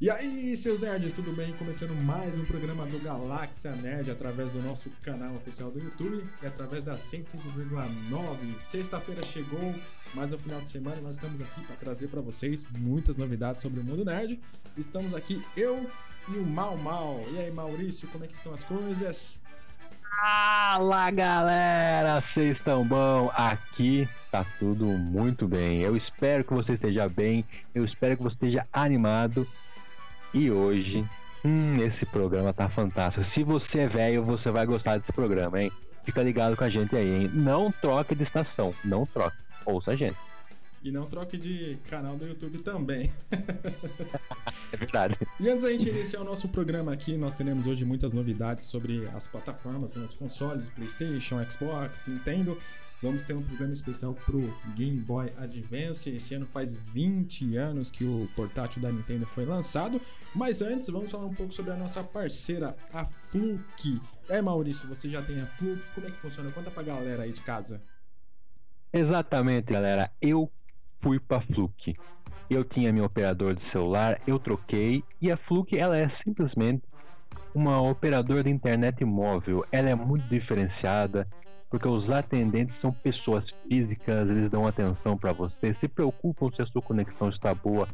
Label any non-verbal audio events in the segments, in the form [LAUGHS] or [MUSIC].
E aí, seus nerds, tudo bem? Começando mais um programa do Galáxia Nerd através do nosso canal oficial do YouTube e através da 105,9. Sexta-feira chegou, mais um final de semana nós estamos aqui para trazer para vocês muitas novidades sobre o mundo nerd. Estamos aqui eu e o Mal Mal. E aí, Maurício, como é que estão as coisas? Fala galera, vocês estão bom? Aqui tá tudo muito bem. Eu espero que você esteja bem, eu espero que você esteja animado e hoje, hum, esse programa tá fantástico. Se você é velho, você vai gostar desse programa, hein? Fica ligado com a gente aí, hein? Não troque de estação, não troque. Ouça a gente. E não troque de canal do YouTube também. [LAUGHS] é verdade. E antes da gente iniciar o nosso programa aqui, nós teremos hoje muitas novidades sobre as plataformas, né, os consoles, PlayStation, Xbox, Nintendo. Vamos ter um programa especial pro Game Boy Advance. Esse ano faz 20 anos que o portátil da Nintendo foi lançado. Mas antes, vamos falar um pouco sobre a nossa parceira, a Fluke. É, Maurício, você já tem a Fluke? Como é que funciona? Conta pra galera aí de casa. Exatamente, galera. Eu fui pra Fluke. Eu tinha meu operador de celular, eu troquei e a Fluke ela é simplesmente uma operadora de internet móvel. Ela é muito diferenciada porque os atendentes são pessoas físicas, eles dão atenção para você, se preocupam se a sua conexão está boa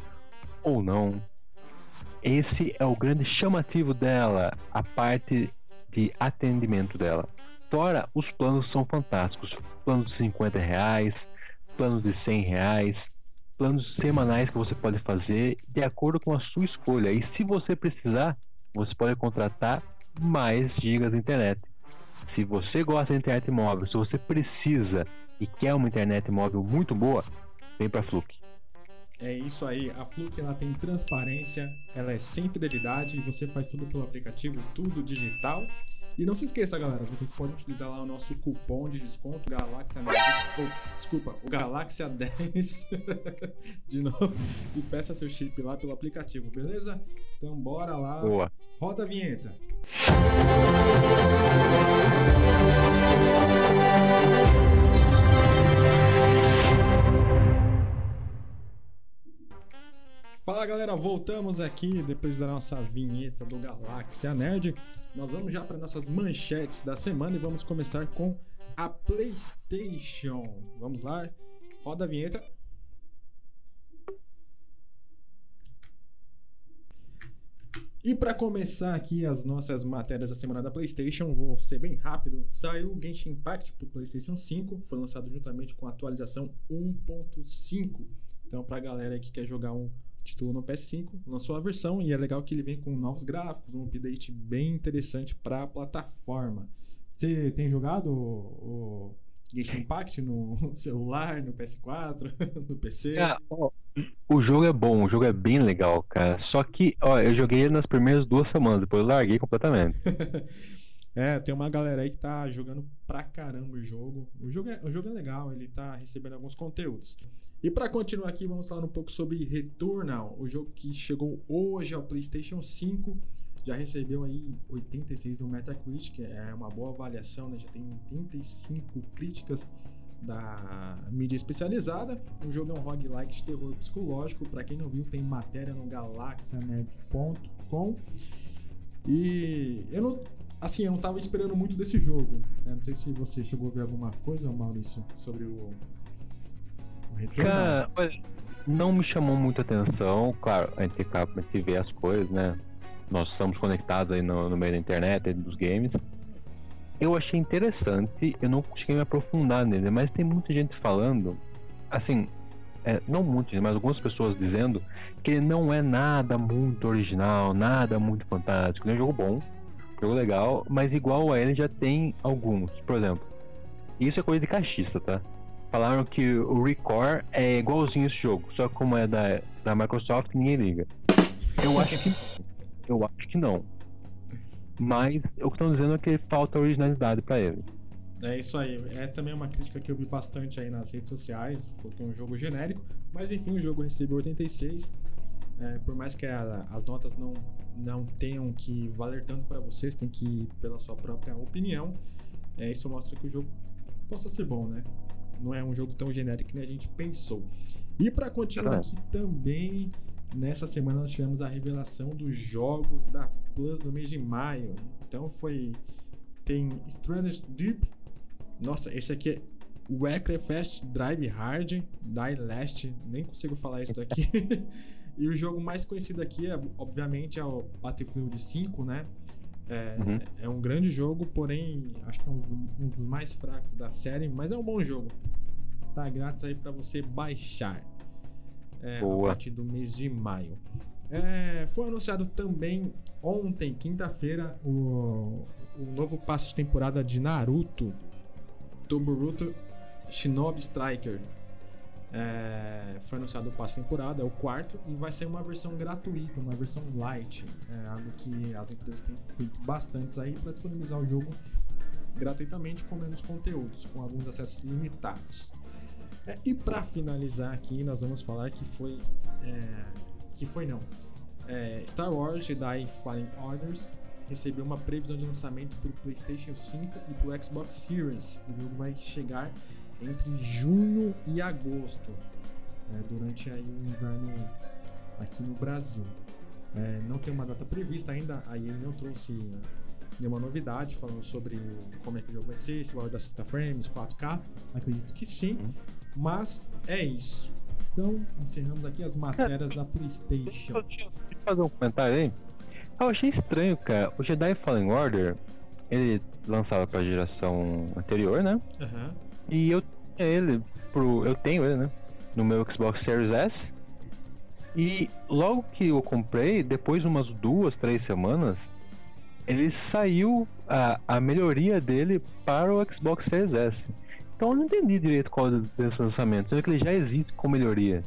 ou não. Esse é o grande chamativo dela, a parte de atendimento dela. Fora, os planos são fantásticos. Planos de 50 reais, planos de 100 reais, planos semanais que você pode fazer de acordo com a sua escolha. E se você precisar, você pode contratar mais gigas de internet. Se você gosta de internet móvel, se você precisa e quer uma internet móvel muito boa, vem para a Fluke. É isso aí, a Fluke ela tem transparência, ela é sem fidelidade, você faz tudo pelo aplicativo, tudo digital. E não se esqueça, galera, vocês podem utilizar lá o nosso cupom de desconto Galáxia 10, oh, desculpa, o Galáxia [LAUGHS] 10 [LAUGHS] de novo e peça seu chip lá pelo aplicativo, beleza? Então bora lá. Boa. Roda a vinheta. Fala galera, voltamos aqui depois da nossa vinheta do Galáxia Nerd. Nós vamos já para nossas manchetes da semana e vamos começar com a PlayStation. Vamos lá, roda a vinheta. E para começar aqui as nossas matérias da semana da PlayStation, vou ser bem rápido. Saiu o Genshin Impact para PlayStation 5, foi lançado juntamente com a atualização 1.5. Então, para a galera que quer jogar um título no PS5, lançou a versão e é legal que ele vem com novos gráficos, um update bem interessante para a plataforma. Você tem jogado o, Genshin Impact no [LAUGHS] celular, no PS4, [LAUGHS] no PC? É, ó, o jogo é bom, o jogo é bem legal, cara. Só que, ó, eu joguei nas primeiras duas semanas, depois eu larguei completamente. [LAUGHS] É, tem uma galera aí que tá jogando pra caramba o jogo. O jogo é, o jogo é legal, ele tá recebendo alguns conteúdos. E para continuar aqui, vamos falar um pouco sobre Returnal, o jogo que chegou hoje ao PlayStation 5. Já recebeu aí 86 no Metacritic, é uma boa avaliação, né? Já tem 85 críticas da mídia especializada. O jogo é um roguelike de terror psicológico. Para quem não viu, tem matéria no galaxianet.com. E eu não Assim, eu não tava esperando muito desse jogo. Eu não sei se você chegou a ver alguma coisa, Maurício, sobre o, o retorno. Cara, não me chamou muita atenção. Claro, a gente, a gente vê as coisas, né? Nós estamos conectados aí no, no meio da internet, dos games. Eu achei interessante, eu não consegui me aprofundar nele, mas tem muita gente falando, assim, é, não muitas, mas algumas pessoas dizendo que ele não é nada muito original, nada muito fantástico. Ele é um jogo bom, Jogo legal, mas igual a ele já tem alguns. Por exemplo, isso é coisa de cachista, tá? Falaram que o Record é igualzinho esse jogo, só que como é da, da Microsoft, ninguém liga. Eu acho que eu acho que não. Mas o que estão dizendo é que falta originalidade para ele. É isso aí. É também uma crítica que eu vi bastante aí nas redes sociais. Foi que é um jogo genérico. Mas enfim, o jogo recebeu 86. É, por mais que a, as notas não, não tenham que valer tanto para vocês, tem que ir pela sua própria opinião. É, isso mostra que o jogo possa ser bom, né? Não é um jogo tão genérico que a gente pensou. E para continuar aqui também nessa semana nós tivemos a revelação dos jogos da Plus do mês de maio. Então foi. Tem Stranded Deep. Nossa, esse aqui é Wreckfest Drive Hard, Die Last, nem consigo falar isso daqui. [LAUGHS] e o jogo mais conhecido aqui, é, obviamente, é o Battlefield 5, né? É, uhum. é um grande jogo, porém, acho que é um, um, dos mais fracos da série, mas é um bom jogo. Tá grátis aí para você baixar é, a partir do mês de maio. É, foi anunciado também ontem, quinta-feira, o, o novo passe de temporada de Naruto, Toboruto Shinobi Striker. É, foi anunciado o passe temporada, é o quarto, e vai ser uma versão gratuita, uma versão light. É algo que as empresas têm feito bastante aí para disponibilizar o jogo gratuitamente com menos conteúdos, com alguns acessos limitados. É, e para finalizar aqui, nós vamos falar que foi. É, que foi não. É, Star Wars Jedi Fallen Orders recebeu uma previsão de lançamento para o PlayStation 5 e para o Xbox Series. O jogo vai chegar entre junho e agosto, é, durante aí o inverno aqui no Brasil. É, não tem uma data prevista ainda, a EA não trouxe nenhuma novidade falando sobre como é que o jogo vai ser, se vai dar 60 frames, 4K, acredito que sim, mas é isso. Então, encerramos aqui as matérias da PlayStation. Deixa eu fazer um comentário aí. Eu achei estranho, cara. O Jedi Fallen Order, ele lançava pra geração anterior, né? Uhum. E eu ele pro. Eu tenho ele, né? No meu Xbox Series S. E logo que eu comprei, depois de umas duas, três semanas, ele saiu a, a melhoria dele para o Xbox Series S. Então eu não entendi direito qual desse lançamento, sendo que ele já existe com melhoria.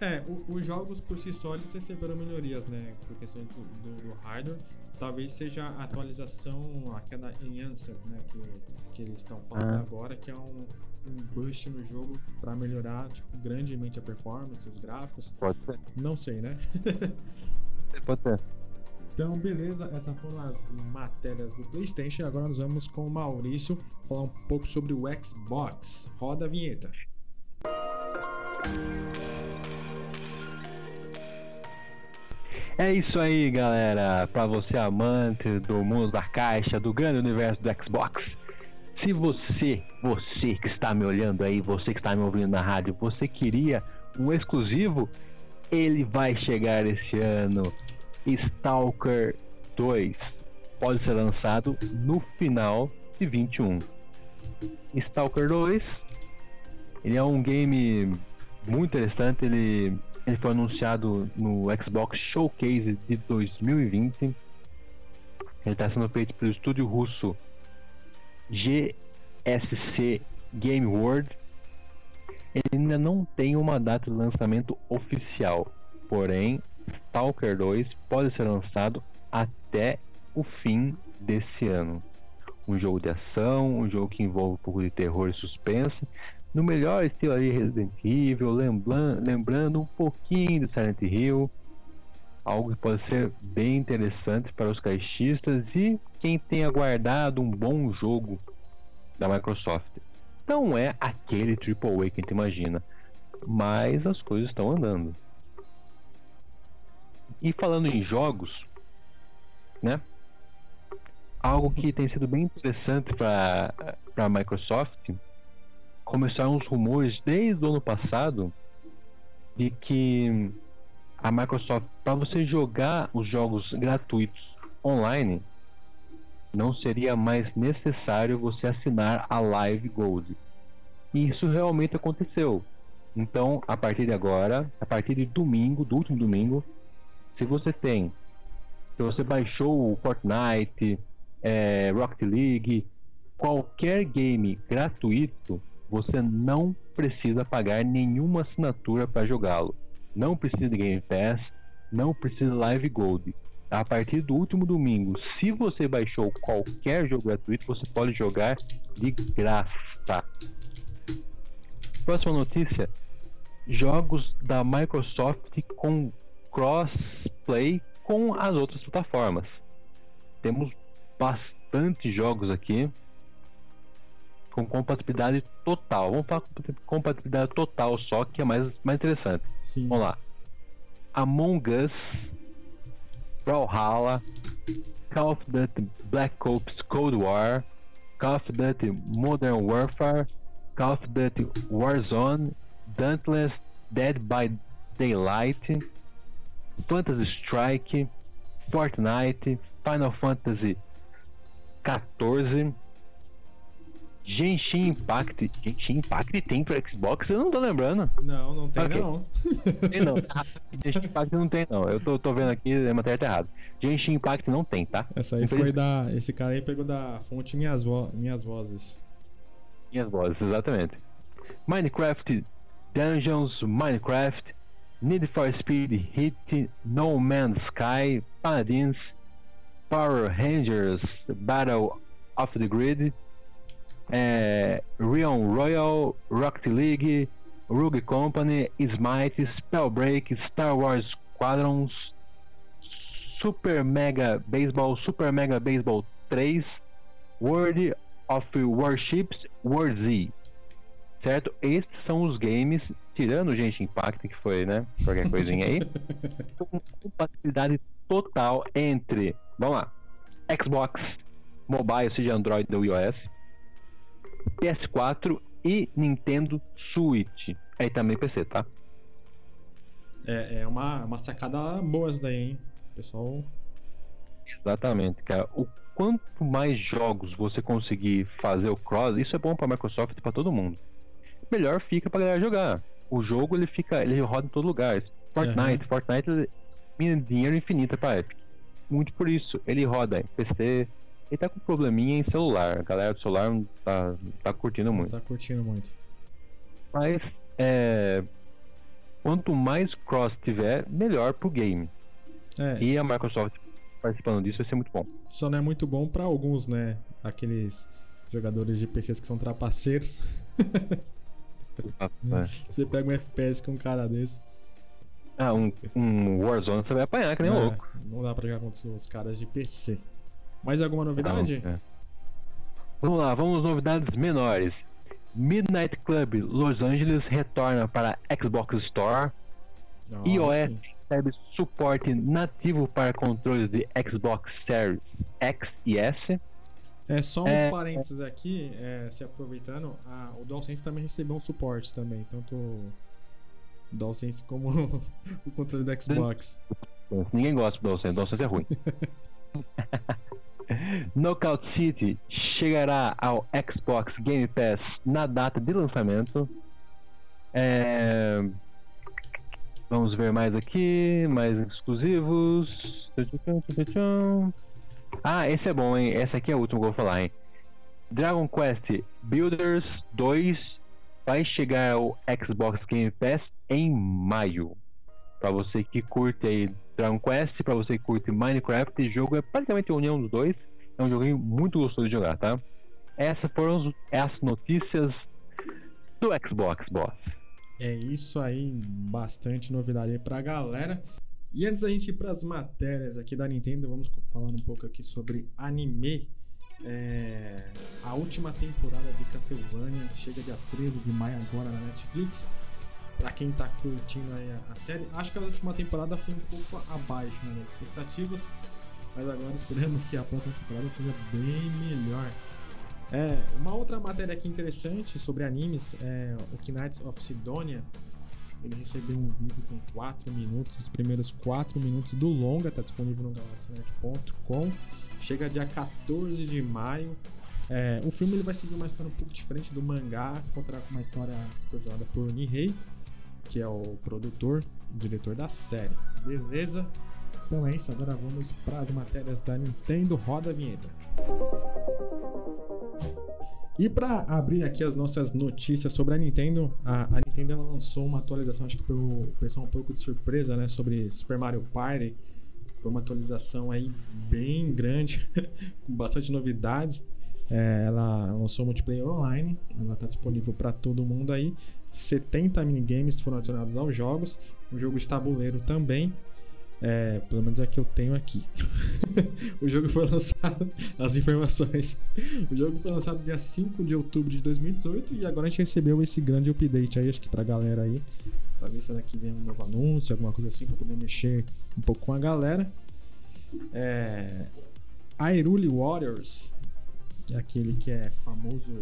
É, o, os jogos por si só eles receberam melhorias, né? Por questão do, do, do hardware. Talvez seja a atualização, aquela Enhanced, né? Que, que eles estão falando ah. agora, que é um, um boost no jogo para melhorar tipo, grandemente a performance, os gráficos. Pode ser. Não sei, né? [LAUGHS] Pode ser. Então, beleza, essas foram as matérias do PlayStation. Agora nós vamos com o Maurício falar um pouco sobre o Xbox. Roda a vinheta. É isso aí, galera. Para você amante do mundo da caixa, do grande universo do Xbox. Se você, você que está me olhando aí, você que está me ouvindo na rádio, você queria um exclusivo, ele vai chegar esse ano. Stalker 2 pode ser lançado no final de 21. Stalker 2 ele é um game muito interessante, ele ele foi anunciado no Xbox Showcase de 2020. Ele está sendo feito pelo estúdio russo GSC Game World. Ele ainda não tem uma data de lançamento oficial, porém, Stalker 2 pode ser lançado até o fim desse ano. Um jogo de ação, um jogo que envolve um pouco de terror e suspense, no melhor estilo ali Resident Evil, lembrando, um pouquinho de Silent Hill, algo que pode ser bem interessante para os caixistas e quem tem aguardado um bom jogo da Microsoft. Não é aquele AAA que a gente imagina, mas as coisas estão andando. E falando em jogos, né? Algo que tem sido bem interessante para a Microsoft começaram os rumores desde o ano passado de que a Microsoft, para você jogar os jogos gratuitos online, não seria mais necessário você assinar a Live Gold. E isso realmente aconteceu. Então, a partir de agora, a partir de domingo, do último domingo, se você tem, se você baixou o Fortnite, é, Rocket League, qualquer game gratuito, você não precisa pagar nenhuma assinatura para jogá-lo. Não precisa de Game Pass, não precisa Live Gold. A partir do último domingo, se você baixou qualquer jogo gratuito, você pode jogar de graça. Próxima notícia: jogos da Microsoft com crossplay com as outras plataformas. Temos bastante jogos aqui com compatibilidade total. Vamos falar com compatibilidade total só, que é mais, mais interessante. Sim. Vamos lá. Among Us, Brawlhalla, Call of Duty Black Ops Cold War, Call of Duty Modern Warfare, Call of Duty Warzone, Dauntless Dead by Daylight, Fantasy Strike, Fortnite, Final Fantasy 14, Genshin Impact. Genshin Impact tem pro Xbox? Eu não tô lembrando. Não, não tem Ok. não. Tem não. [LAUGHS] Genshin Impact não tem não. Eu tô, tô vendo aqui, a matéria tá errada. Genshin Impact não tem, tá? Essa aí foi da. Esse cara aí pegou da fonte Minhas, Vo... Minhas Vozes. Minhas vozes, exatamente. Minecraft Dungeons, Minecraft, Need for Speed Hit, No Man's Sky, Paladins, Power Rangers, Battle of the Grid, é, Rion Royal, Rocket League, Rogue Company, Smite, Spellbreak, Star Wars Squadrons, Super Mega Baseball, Super Mega Baseball 3, World of Warships, War Z. Certo? Esses são os games, tirando Genshin Impact, que foi, né? Qualquer coisinha aí, [LAUGHS] com compatibilidade total entre, vamos lá, Xbox Mobile, seja Android ou iOS, PS4 e Nintendo Switch. Aí também PC, tá? É, é uma, uma sacada boa essa daí, hein? Pessoal. Exatamente, cara. O quanto mais jogos você conseguir fazer o cross, isso é bom pra Microsoft e pra todo mundo. Melhor fica pra galera jogar. O jogo ele fica, ele roda em todo lugar. Fortnite, Fortnite ele mina dinheiro infinito pra Epic. Muito por isso, ele roda em PC, ele tá com probleminha em celular. A galera do celular não tá, não tá curtindo muito. Tá curtindo muito. Mas é, quanto mais cross tiver, melhor pro game. É, E a Microsoft participando disso vai ser muito bom. só não é muito bom pra alguns, né? Aqueles jogadores de PCs que são trapaceiros. É. [LAUGHS] Você pega um FPS com um cara desse. Ah, um, um Warzone você vai apanhar que nem é, louco. Não dá pra jogar contra os caras de PC. Mais alguma novidade? Não, é. Vamos lá, vamos novidades menores. Midnight Club Los Angeles retorna para Xbox Store. IOS recebe suporte nativo para controles de Xbox Series X e S. É só um É, parênteses aqui, é, se aproveitando, a- o DualSense também recebeu um suporte também, tanto o DualSense como [LAUGHS] o controle do Xbox. Ninguém gosta do DualSense, DualSense é ruim. [LAUGHS] Knockout City chegará ao Xbox Game Pass na data de lançamento. É, Vamos ver mais aqui, mais exclusivos. Ah, esse é bom, hein? Esse aqui é o último que eu vou falar, hein? Dragon Quest Builders 2 vai chegar ao Xbox Game Pass em maio. Pra você que curte aí Dragon Quest, pra você que curte Minecraft, o jogo é praticamente a união dos dois. É um joguinho muito gostoso de jogar, tá? Essas foram as notícias do Xbox, boss. É isso aí, bastante novidade aí pra galera. E antes da gente ir pras matérias aqui da Nintendo, vamos falar um pouco aqui sobre anime. É, a última temporada de Castlevania chega dia 13 de maio agora na Netflix. Pra quem tá curtindo aí a série, acho que a última temporada foi um pouco abaixo né, das expectativas, mas agora esperamos que a próxima temporada seja bem melhor. É, uma outra matéria aqui interessante sobre animes é o Knights of Sidonia. Ele recebeu um vídeo com 4 minutos, os primeiros 4 minutos do longa, tá disponível no galaxynet.com. Chega dia 14 de maio. É, o filme ele vai seguir uma história um pouco diferente do mangá, contará com uma história supervisionada por Nihei, que é o produtor e diretor da série. Beleza? Então é isso, agora vamos para as matérias da Nintendo. Roda a vinheta. E para abrir aqui as nossas notícias sobre a Nintendo, a, a Nintendo lançou uma atualização, acho que pelo pessoal um pouco de surpresa, né, sobre Super Mario Party. Foi uma atualização aí bem grande, [LAUGHS] com bastante novidades. É, ela lançou multiplayer online, ela está disponível para todo mundo aí. 70 minigames foram adicionados aos jogos, um jogo de tabuleiro também. É, pelo menos é que eu tenho aqui. [LAUGHS] o jogo foi lançado, as informações. O jogo foi lançado dia 5 de outubro de 2018 e agora a gente recebeu esse grande update aí, acho que pra galera aí. Talvez será que vem um novo anúncio, alguma coisa assim, para poder mexer um pouco com a galera. É... Hyrule Warriors, é aquele que é famoso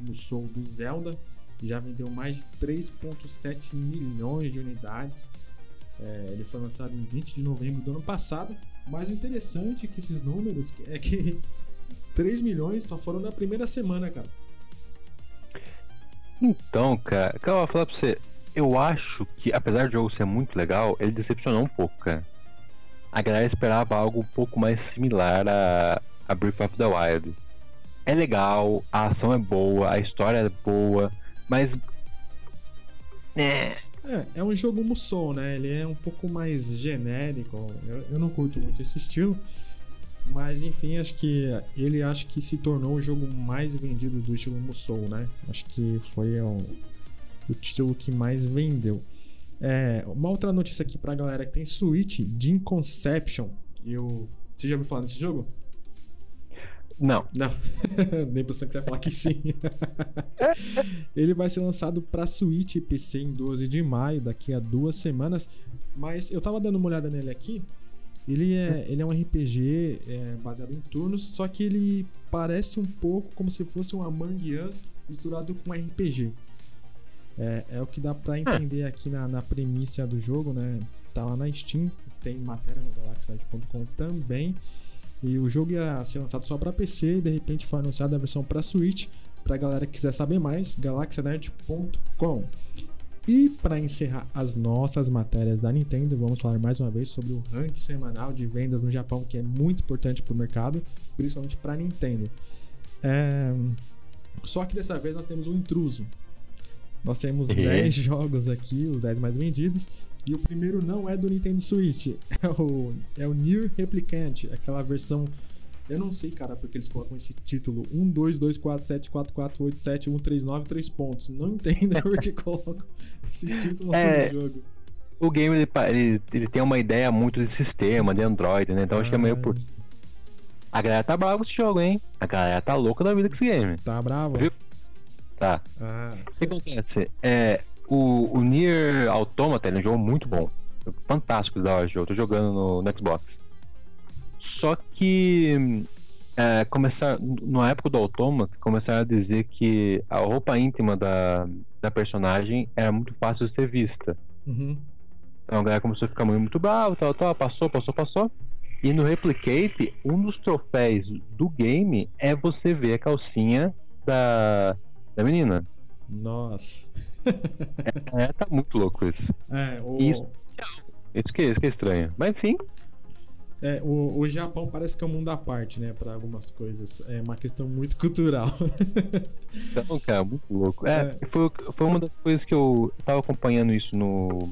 no Soul do Zelda, já vendeu mais de 3,7 milhões de unidades. É, ele foi lançado em 20 de novembro do ano passado. Mas o interessante é que esses números é que [LAUGHS] 3 milhões só foram na primeira semana, cara. Então, cara, eu vou falar pra você, eu acho que, apesar do jogo ser muito legal, ele decepcionou um pouco, cara. A galera esperava algo um pouco mais similar a, a Breath of the Wild. É legal, a ação é boa, a história é boa, mas. É. É, é um jogo Musou, né? Ele é um pouco mais genérico. Eu, eu não curto muito esse estilo. Mas enfim, acho que ele acho que se tornou o jogo mais vendido do estilo Musou, né? Acho que foi o, o título que mais vendeu. É, uma outra notícia aqui pra galera que tem Switch, Jim Conception. Eu, você já ouviu falar desse jogo? Não. Não. [LAUGHS] Nem a impressão que você vai falar que sim. [LAUGHS] ele vai ser lançado para Switch e PC em 12 de maio, daqui a duas semanas. Mas eu tava dando uma olhada nele aqui. Ele é, ele é um RPG é, baseado em turnos, só que ele parece um pouco como se fosse um Among Us misturado com RPG. É, é o que dá para entender aqui na, na premissa do jogo, né? Tá lá na Steam, tem matéria no galaxynet.com também. E o jogo ia ser lançado só para PC e de repente foi anunciada a versão para Switch. Para galera que quiser saber mais, galaxynet.com. E para encerrar as nossas matérias da Nintendo, vamos falar mais uma vez sobre o ranking semanal de vendas no Japão, que é muito importante para o mercado, principalmente para a Nintendo. É... Só que dessa vez nós temos um intruso. Nós temos uhum. 10 jogos aqui, os 10 mais vendidos, e o primeiro não é do Nintendo Switch, [LAUGHS] é o, é o Near Replicant, aquela versão. Eu não sei, cara, porque eles colocam esse título 1, 2, 2, 4, 7, 4, 4, 8, 7, 1, 3, 9, 3 pontos. Não [LAUGHS] entendo porque colocam esse título é, no jogo. O game ele, ele, ele, tem uma ideia muito de sistema, de Android, né? Então ah, acho que é meio por. A galera tá brava com esse jogo, hein? A galera tá louca da vida com esse game. Tá brava? Viu? Tá. Ah. O que acontece? É, o, o Nier Automata é um jogo muito bom. Fantástico da hora de jogo. Tô jogando no, no Xbox. Só que é, começar, na época do Automata, começaram a dizer que a roupa íntima da, da personagem era muito fácil de ser vista. Uhum. Então a galera começou a ficar muito, muito bravo, tal, tal, passou, passou, passou. E no Replicate, um dos troféus do game é você ver a calcinha da, da menina. Nossa. é, é, tá muito louco isso. É, o... Isso, isso, que, isso que é estranho. Mas sim. É, o, o Japão parece que é um mundo à parte, né? Pra algumas coisas. É uma questão muito cultural. então, cara, muito louco. É, é, Foi, foi uma das coisas que eu tava acompanhando isso no,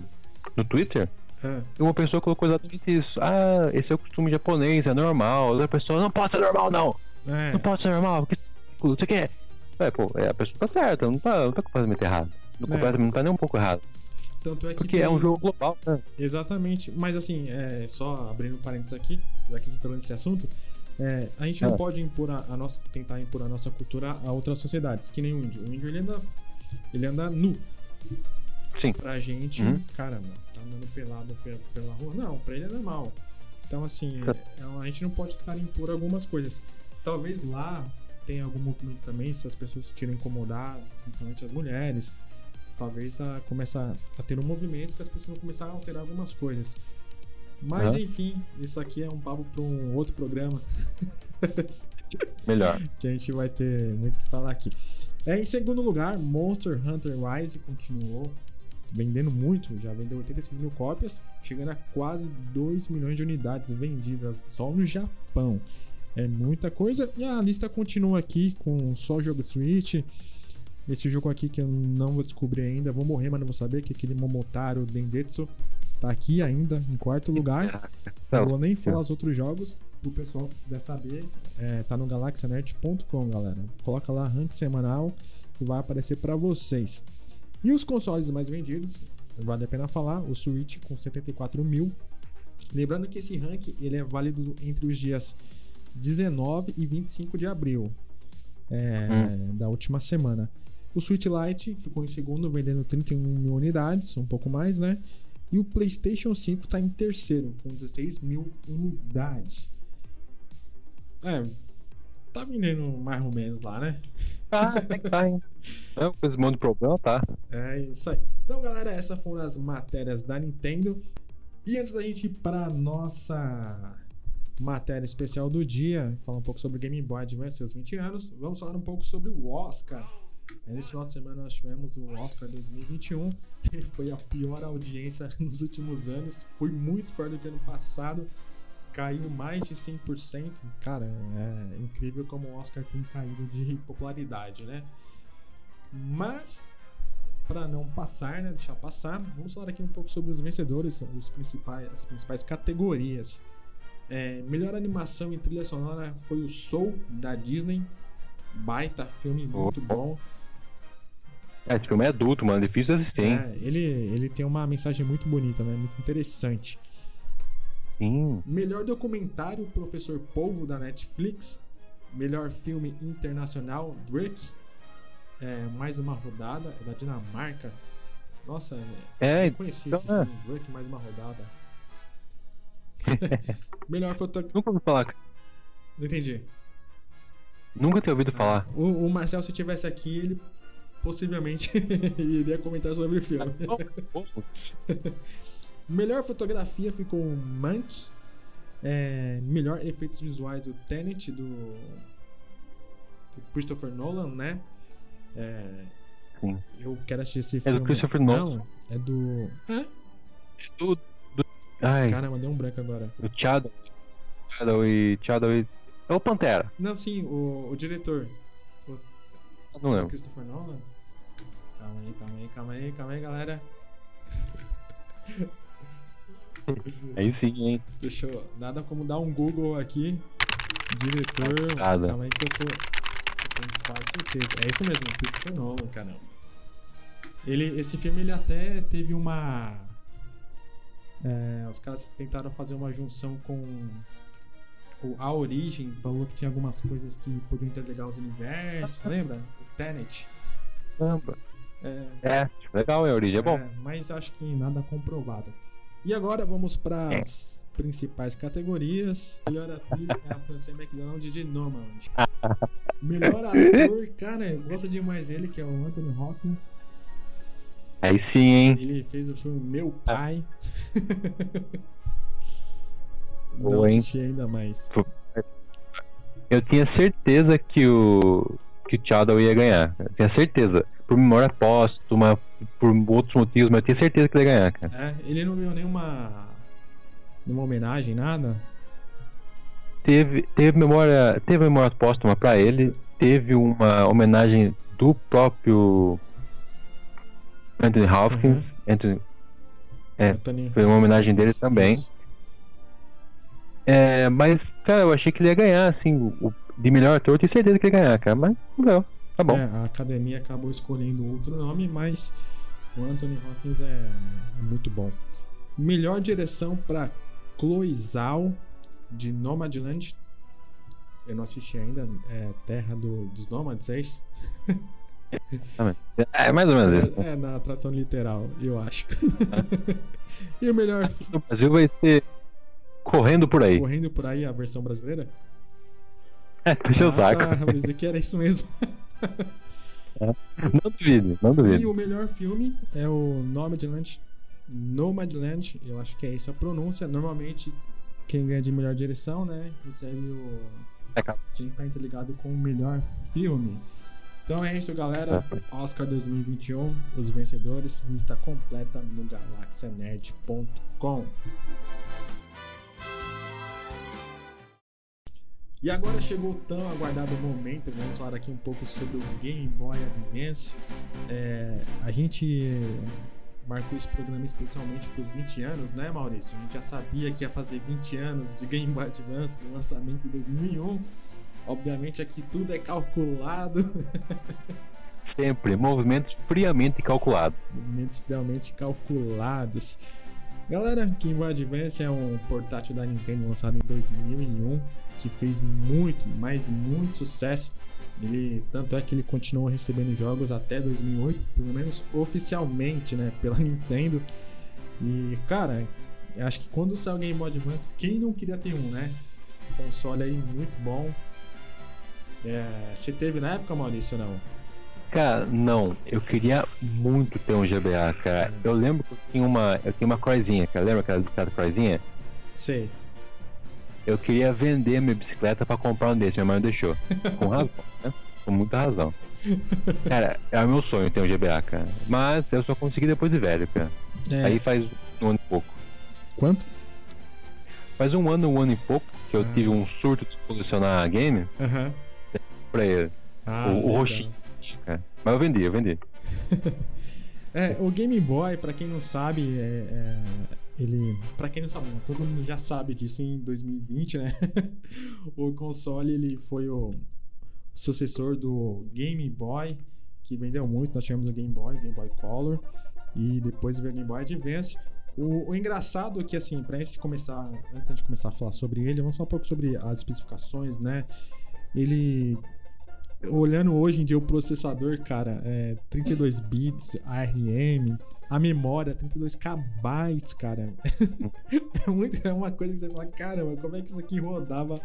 no Twitter. É. Uma pessoa colocou exatamente isso. Ah, esse é o costume japonês, é normal. Outra pessoa, não pode ser normal, não. É. Não pode ser normal. Você quer? É, pô, é, a pessoa tá certa, não tá, não tá completamente errado. Não, é. completamente, não tá nem um pouco errado. Tanto é que Porque tem... é um jogo global, né? Exatamente. Mas assim, é, só abrindo um parênteses aqui, já que a gente tá falando desse assunto, é, a gente não é. pode impor a, a, nossa, tentar impor a nossa cultura a outras sociedades, que nem o índio. O índio ele anda, ele anda nu. Sim. Pra gente, uhum. caramba, tá andando pelado pela, rua. Não, pra ele é normal. Então, assim, é, a gente não pode tentar impor algumas coisas. Talvez lá tem algum movimento também, se as pessoas se tiram incomodadas, principalmente as mulheres, talvez a, comece a, ter um movimento que as pessoas vão começar a alterar algumas coisas. Mas enfim, isso aqui é um papo para um outro programa. [LAUGHS] Melhor. que a gente vai ter muito que falar aqui. É, em segundo lugar, Monster Hunter Rise continuou vendendo muito, já vendeu 86 mil cópias, chegando a quase 2 milhões de unidades vendidas só no Japão. É muita coisa. E a lista continua aqui com só jogo de Switch. Esse jogo aqui que eu não vou descobrir ainda. Vou morrer, mas não vou saber. Que é aquele Momotaro Dendetsu tá aqui ainda, em quarto lugar. Não vou nem falar os outros jogos. O pessoal que quiser saber, é, tá no galaxianet.com, galera. Coloca lá rank semanal que vai aparecer para vocês. E os consoles mais vendidos, vale a pena falar, o Switch com 74 mil. Lembrando que esse rank ele é válido entre os dias 19 e 25 de abril é, hum. da última semana. O Switch Lite ficou em segundo, vendendo 31 mil unidades, um pouco mais, né? E o PlayStation 5 está em terceiro, com 16 mil unidades. É, tá vendendo mais ou menos lá, né? Ah, até que tá, hein? Não, [LAUGHS] com esse monte de problema, tá. É isso aí. Então, galera, essas foram as matérias da Nintendo. E antes da gente ir para nossa matéria especial do dia, falar um pouco sobre o Game Boy Advance seus 20 anos, vamos falar um pouco sobre o Oscar. Nesse final de semana nós tivemos o Oscar 2021, que [LAUGHS] foi a pior audiência [LAUGHS] nos últimos anos, foi muito pior do que ano passado, caiu mais de 100%. Cara, é incrível como o Oscar tem caído de popularidade, né? Mas para não passar, né, deixar passar, vamos falar aqui um pouco sobre os vencedores, os principais, as principais categorias. É, melhor animação e trilha sonora foi o Soul da Disney, baita filme muito bom. É, esse filme é adulto, mano, difícil de assistir, hein? É, ele, ele tem uma mensagem muito bonita, né, muito interessante. Sim. Melhor documentário, Professor Polvo da Netflix. Melhor filme internacional, Drake. É, mais uma rodada, é da Dinamarca. Nossa, É, eu conheci esse então, é. filme, Drake, mais uma rodada. [LAUGHS] Melhor fotografia. Nunca ouvi falar. Não entendi. Nunca tinha ouvido falar. O, o Marcel, se tivesse aqui, ele possivelmente [LAUGHS] iria comentar sobre o filme. [LAUGHS] Melhor fotografia ficou o Mank. É, melhor efeitos visuais, o Tenet do, do Christopher Nolan, né? É, Sim. eu quero assistir esse É do filme. Christopher Nolan. Não, é do. É? Do, do... Ai, Caramba, deu um branco agora. o e. Shadow e. É o Pantera. Não, sim, o, o diretor. Não lembro. Christopher Nolan? Calma aí, calma aí, calma aí, calma aí, galera. [LAUGHS] Aí sim, hein? Deixa eu. Nada como dar um Google aqui. Diretor. Nada. Calma aí que eu tô. Eu tenho quase certeza. É isso mesmo, Christopher Nolan, caramba. Ele, esse filme ele até teve uma. É, os caras tentaram fazer uma junção com o A Origem, falou que tinha algumas coisas que podiam interligar os universos, lembra? O Tenet. Caramba. É, É, legal, é a origem, é bom. é, mas acho que nada comprovado. E agora vamos para as principais categorias. Melhor atriz é a Francine McDonald de Nomadland. [LAUGHS] Melhor ator, cara, eu gosto demais dele, que é o Anthony Hopkins. Aí sim, hein? Ele fez o filme Meu Pai. [LAUGHS] Não Boa, hein? assisti ainda mais. Eu tinha certeza que o. que o Shadow ia ganhar. Eu tinha certeza. Por memória póstuma, por outros motivos, mas eu tinha certeza que ele ia ganhar, cara. É, ele não ganhou nenhuma. nenhuma homenagem, nada? Teve, teve memória. Teve memória póstuma pra ele. Teve uma homenagem do próprio Anthony Hopkins. Uhum. Anthony- É, Anthony foi uma homenagem dele Hopkins, também. isso. É, mas, cara, eu achei que ele ia ganhar, assim, o, de melhor ator, eu tinha certeza que ele ia ganhar, cara, mas não. Tá bom. É, a academia acabou escolhendo outro nome, mas o Anthony Hopkins é, é muito bom. Melhor direção para Chloe Zhao de Nomadland. Eu não assisti ainda. É Terra do- dos Nômades, é isso? [LAUGHS] É mais ou menos isso. É, é, na tradução literal, eu acho. [LAUGHS] e o melhor No Brasil vai ser correndo por aí. correndo por aí, a versão brasileira? [LAUGHS] É, puxa ah, saco. tá, eu que era isso mesmo. [LAUGHS] Não duvide, não E duvide. o melhor filme é o Nomadland. Nomadland, eu acho que é essa a pronúncia. Normalmente, quem ganha de melhor direção, né? Recebe o. É. Sempre tá interligado com o melhor filme. Então é isso, galera. Oscar 2021, os vencedores, lista completa no galaxianerd.com. E agora chegou o tão aguardado momento, vamos falar aqui um pouco sobre o Game Boy Advance. É, a gente marcou esse programa especialmente para os 20 anos, né, Maurício? A gente já sabia que ia fazer 20 anos de Game Boy Advance no lançamento em 2001. Obviamente aqui tudo é calculado, [LAUGHS] Sempre, movimentos friamente calculados. movimentos friamente calculados. Galera, Game Boy Advance é um portátil da Nintendo lançado em 2001 que fez muito, mas muito sucesso. Ele tanto é que ele continuou recebendo jogos até 2008, pelo menos oficialmente, né, pela [LAUGHS] Nintendo. E cara, acho que quando saiu o Game Boy Advance, quem não queria ter um, né? Um console aí muito bom. É, você teve na época, Maurício, não? Cara, não. Eu queria muito ter um GBA, cara. É. Eu lembro que eu tinha uma, eu tinha uma Croizinha, cara. Lembra aquela bicicleta Croizinha? Sei. Eu queria vender minha bicicleta pra comprar um desse, minha mãe não deixou. Com razão, né? Com muita razão. Cara, é o meu sonho ter um GBA, cara. Mas eu só consegui depois de velho, cara. É, Aí faz um ano e pouco. Quanto? Faz um ano, um ano e pouco que eu Ah. tive um surto de colecionar game Aham. Pra ele. Ah, o, o roxinho, cara. Mas eu vendi, eu vendi. [LAUGHS] É, o Game Boy, pra quem não sabe, é, é, ele. Pra quem não sabe, todo mundo já sabe disso em 2020, né? [LAUGHS] o console ele foi o sucessor do Game Boy, que vendeu muito. Nós tivemos o Game Boy, Game Boy Color, e depois veio o Game Boy Advance. O, o engraçado é que, assim, pra gente começar, antes da gente começar a falar sobre ele, vamos falar um pouco sobre as especificações, né? Ele olhando hoje em dia o processador, cara, é 32 bits, ARM, a memória 32 KB, cara. [LAUGHS] é, muito, é uma coisa que você fala, caramba, como é que isso aqui rodava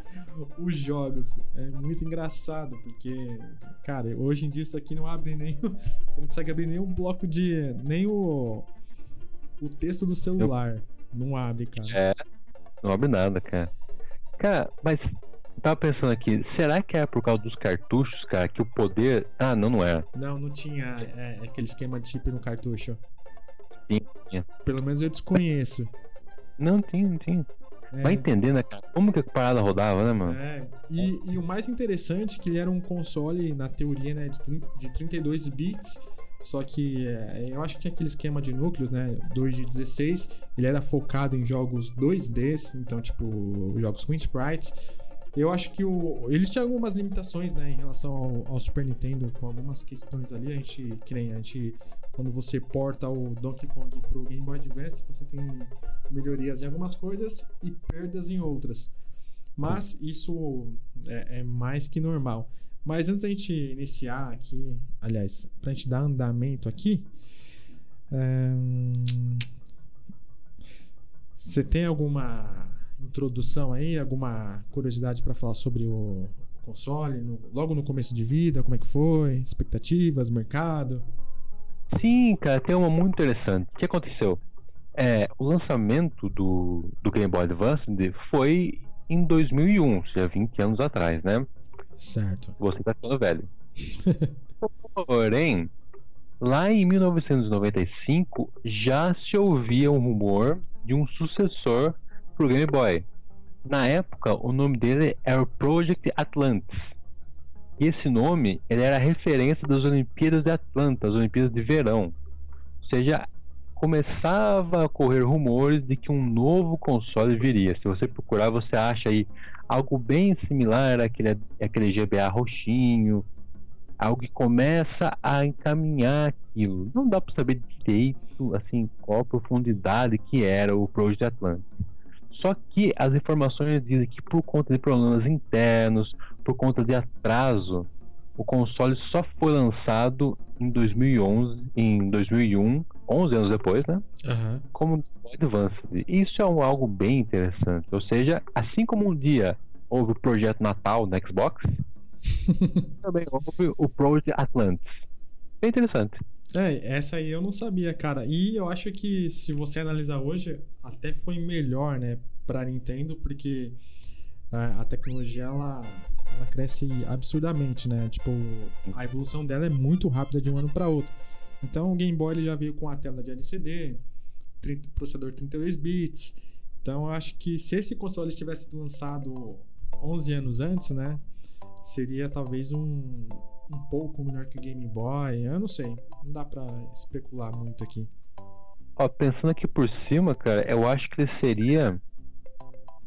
os jogos? É muito engraçado, porque, cara, hoje em dia isso aqui não abre nem. Você não consegue abrir nem um bloco de. nem o. o texto do celular. Não abre, cara. É. Não abre nada, cara. Cara, mas tava pensando aqui, será que era por causa dos cartuchos, cara, que o poder. Ah, não, não era. Não, não tinha é, aquele esquema de chip no cartucho. Tinha, tinha. Pelo menos eu desconheço. Não tinha, não tinha. É. Vai entender, né, cara? Como que a parada rodava, né, mano? É, e, e o mais interessante é que ele era um console, na teoria, né, de, de 32 bits, só que é, eu acho que aquele esquema de núcleos, né, 2 de 16, ele era focado em jogos 2Ds, então, tipo, jogos com sprites. Eu acho que o, ele tinha algumas limitações, né, em relação ao, ao Super Nintendo, com algumas questões ali, a gente, que nem a gente, quando você porta o Donkey Kong pro Game Boy Advance, você tem melhorias em algumas coisas e perdas em outras. Mas isso é, é mais que normal. Mas antes da gente iniciar aqui, aliás, pra gente dar andamento aqui, ahn, você tem alguma introdução aí, alguma curiosidade pra falar sobre o console, no- logo no começo de vida, como é que foi, expectativas, mercado? Sim, cara, tem uma muito interessante. O que aconteceu? É, o lançamento do, do Game Boy Advance foi em 2001, ou seja, 20 anos atrás, né? Certo. Você tá ficando velho. [LAUGHS] Porém, lá em 1995 já se ouvia um rumor de um sucessor pro Game Boy. Na época, o nome dele era Project Atlantis. E esse nome ele era referência das Olimpíadas de Atlanta, as Olimpíadas de Verão. Ou seja, começava a correr rumores de que um novo console viria. Se você procurar, você acha aí algo bem similar àquele, àquele GBA roxinho, algo que começa a encaminhar aquilo. Não dá para saber direito, assim, qual a profundidade que era o Project Atlantis. Só que as informações dizem que por conta de problemas internos, por conta de atraso, o console só foi lançado em 2011, em 2001, 11 anos depois, né? Aham. como Advanced. Isso é um, algo bem interessante. Ou seja, assim como um dia houve o projeto Natal no Xbox, [LAUGHS] também houve o Project Atlantis. Bem interessante. É, essa aí eu não sabia, cara. E eu acho que se você analisar hoje, até foi melhor, né, pra Nintendo, porque a, a tecnologia ela, ela cresce absurdamente, né? Tipo, a evolução dela é muito rápida de um ano pra outro. Então o Game Boy ele já veio com a tela de LCD, 30, processador 32 bits. Então eu acho que se esse console tivesse lançado 11 anos antes, né, seria talvez um um pouco melhor que o Game Boy. Eu não sei. Não dá pra especular muito aqui. Ó, pensando aqui por cima, cara, eu acho que ele seria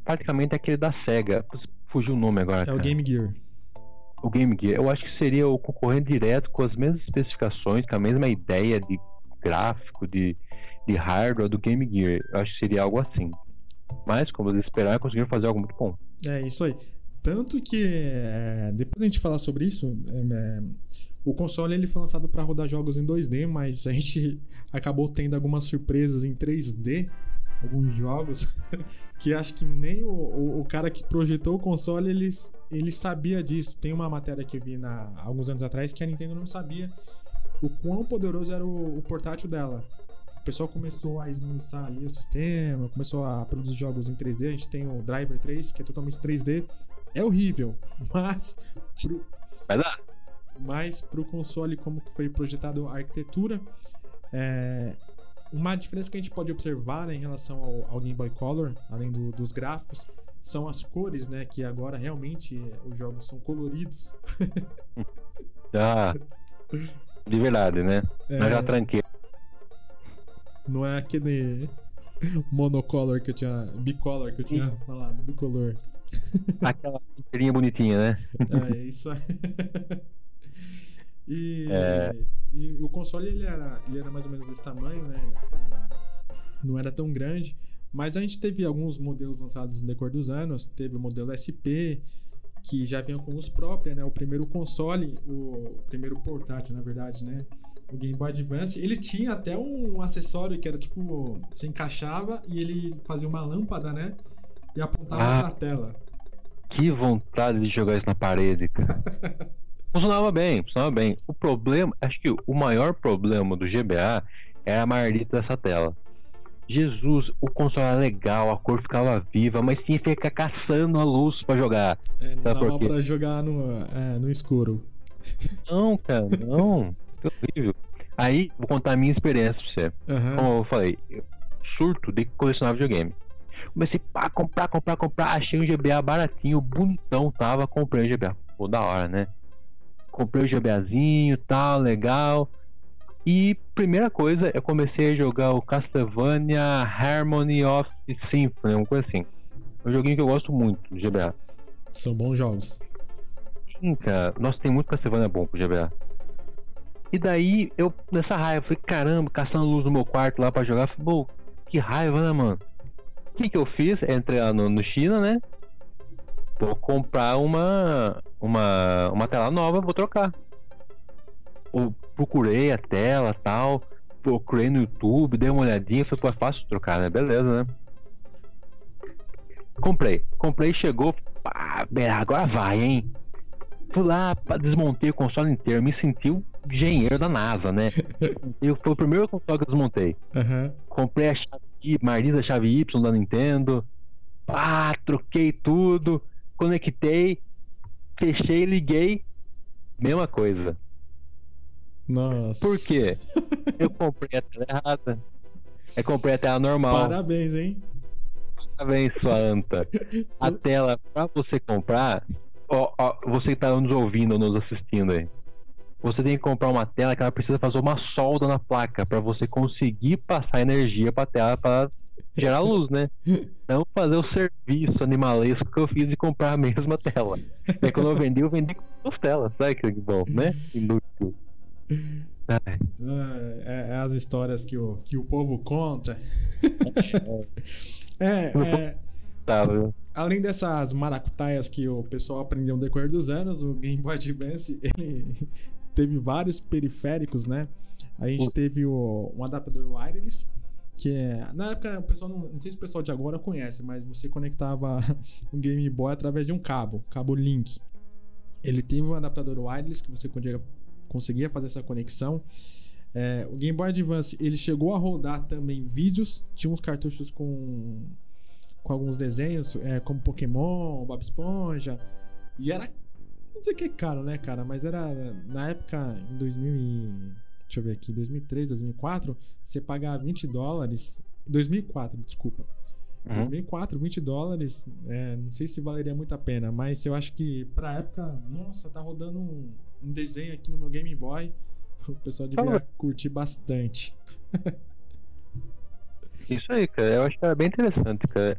praticamente aquele da SEGA. Fugiu o nome agora. É cara. o Game Gear. o Game Gear. Eu acho que seria o concorrente direto com as mesmas especificações, com a mesma ideia de gráfico, de de hardware do Game Gear. Eu acho que seria algo assim. Mas, como eles esperaram, conseguiram fazer algo muito bom. É isso aí. Tanto que, é, depois a gente falar sobre isso, é, é o console ele foi lançado para rodar jogos em 2D, mas a gente [LAUGHS] acabou tendo algumas surpresas em 3D, alguns jogos, [LAUGHS] que acho que nem o, o, o, cara que projetou o console ele, ele sabia disso. Tem uma matéria que eu vi na, alguns anos atrás que a Nintendo não sabia o quão poderoso era o, o portátil dela. O pessoal começou a esmiuçar ali o sistema, começou a produzir jogos em 3D. A gente tem o Driver 3, que é totalmente 3D. É horrível, [LAUGHS] mas. Pro... Vai dar mas para o console, como que foi projetado a arquitetura, é, uma diferença que a gente pode observar né, em relação ao, ao, Game Boy Color, além do, dos gráficos, são as cores, né? Que agora realmente é, os jogos são coloridos. [LAUGHS] ah, de verdade, né? É, Mas já tranquei. Não é aquele monocolor que eu tinha. bicolor que eu tinha falado, bicolor. Aquela inteirinha bonitinha, né? É, isso aí. E, é... e, o console ele era, ele era mais ou menos desse tamanho, né? não era tão grande. Mas a gente teve alguns modelos lançados no decorrer dos anos. Teve o modelo SP, que já vinha com os próprios, né? O primeiro console, o primeiro portátil, na verdade, né? O Game Boy Advance, ele tinha até um acessório que era tipo, se encaixava e ele fazia uma lâmpada, né? E apontava ah, pra tela. Que vontade de jogar isso na parede, cara. [LAUGHS] Funcionava bem, funcionava bem. O problema, acho que o maior problema do GBA era a maldita dessa tela. Jesus, o console era legal, a cor ficava viva, mas tinha que ficar caçando a luz para jogar. É, não dava pra jogar no, é, no escuro. Não, cara, não. que horrível. Aí, vou contar a minha experiência pra você. Uhum. Como eu falei, surto de colecionar videogame. Comecei a comprar, comprar, comprar. Achei um GBA baratinho, bonitão, tava, comprei o GBA. Pô, da hora, né? comprei o GBAzinho tal, legal. E primeira coisa, eu comecei a jogar o Castlevania Harmony of Symphony, uma coisa assim. É um joguinho que eu gosto muito do GBA. São bons jogos. Sim, cara. Nossa, tem muito Castlevania bom pro GBA. E daí, eu, nessa raiva, falei, caramba, caçando luz no meu quarto lá pra jogar. Falei, pô, que raiva, né, mano? Que que eu fiz? Entrei lá no, no China, né? vou comprar uma, uma, uma tela nova, vou trocar. Eu procurei a tela tal, procurei no YouTube, dei uma olhadinha, pô, é fácil trocar, né? Beleza, né? Comprei. Comprei, chegou, pá, agora vai, hein? Fui lá, desmontei o console inteiro, me senti o engenheiro da NASA, né? [LAUGHS] Eu, foi o primeiro console que eu desmontei. Uhum. Comprei a chave, Marisa chave Y da Nintendo. Pá, troquei tudo conectei, fechei, liguei, mesma coisa. Nossa. Por quê? [LAUGHS] Eu comprei a tela errada. Eu comprei a tela normal. Parabéns, hein? Parabéns, sua anta. [LAUGHS] A tela, pra você comprar, ó, ó, você que tá nos ouvindo ou nos assistindo aí, você tem que comprar uma tela que ela precisa fazer uma solda na placa para você conseguir passar energia pra tela para gerar luz, né? Não fazer o serviço animalesco que eu fiz de comprar a mesma tela. É quando eu vendi, eu vendi com duas telas, sabe que bom, né? Inútil. É, é, é, as histórias que o, que o povo conta. [LAUGHS] é, é, tá, além dessas maracutaias que o pessoal aprendeu no decorrer dos anos, o Game Boy Advance ele teve vários periféricos, né? A gente teve o, um adaptador wireless que é, na época o pessoal não, não sei se o pessoal de agora conhece, mas você conectava [LAUGHS] um Game Boy através de um cabo, cabo Link. Ele tem um adaptador wireless que você conseguia fazer essa conexão. É, o Game Boy Advance ele chegou a rodar também vídeos, tinha uns cartuchos com, com alguns desenhos, é, como Pokémon, Bob Esponja, e era não sei que é caro, né, cara, mas era na época em 2000 e deixa eu ver aqui, 2003, 2004, você pagar 20 dólares. 2004, desculpa. Uhum. 2004, 20 dólares, é, não sei se valeria muito a pena, mas eu acho que pra época, nossa, tá rodando um, um desenho aqui no meu Game Boy. [LAUGHS] O pessoal devia ah, curtir bastante. [LAUGHS] Isso aí, cara, eu acho que é bem interessante, cara.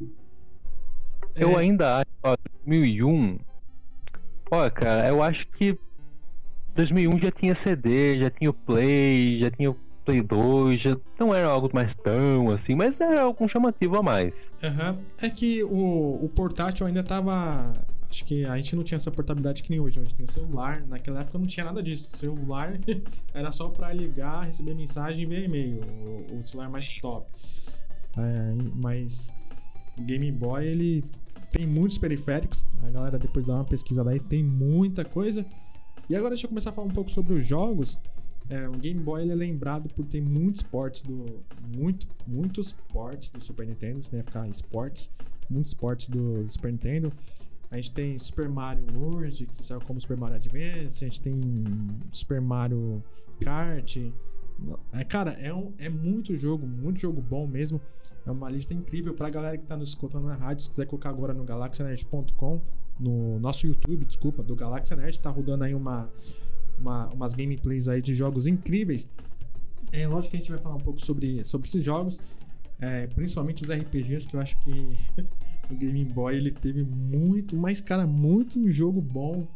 É... Eu ainda acho, ó, 2001. Olha, cara, eu acho que 2001 já tinha CD, já tinha o Play, já tinha Play 2 já não era algo mais tão assim, mas era algo chamativo a mais. Uhum. É que o, o portátil ainda tava. Acho que a gente não tinha essa portabilidade que nem hoje. Hoje tem o celular. Naquela época não tinha nada disso. O celular [LAUGHS] era só para ligar, receber mensagem e ver e-mail. O, o celular mais top. É, mas o Game Boy ele tem muitos periféricos. A galera depois dá uma pesquisa lá e tem muita coisa. E agora deixa eu começar a falar um pouco sobre os jogos. É, o Game Boy é lembrado por ter muitos ports do. Muito, muitos ports do Super Nintendo, nem ficar esportes. Muitos ports do, do, Super Nintendo. A gente tem Super Mario World, que saiu como Super Mario Advance. A gente tem Super Mario Kart. É, cara, é, um, é muito jogo, muito jogo bom mesmo. É uma lista incrível pra galera que tá nos escutando na rádio. Se quiser colocar agora no galaxianerd.com, no nosso YouTube, desculpa, do Galaxia Nerd, tá rodando aí uma, uma, umas gameplays aí de jogos incríveis. É lógico que a gente vai falar um pouco sobre, sobre esses jogos, é, principalmente os RPGs, que eu acho que [LAUGHS] o Game Boy ele teve muito, mas cara, muito jogo bom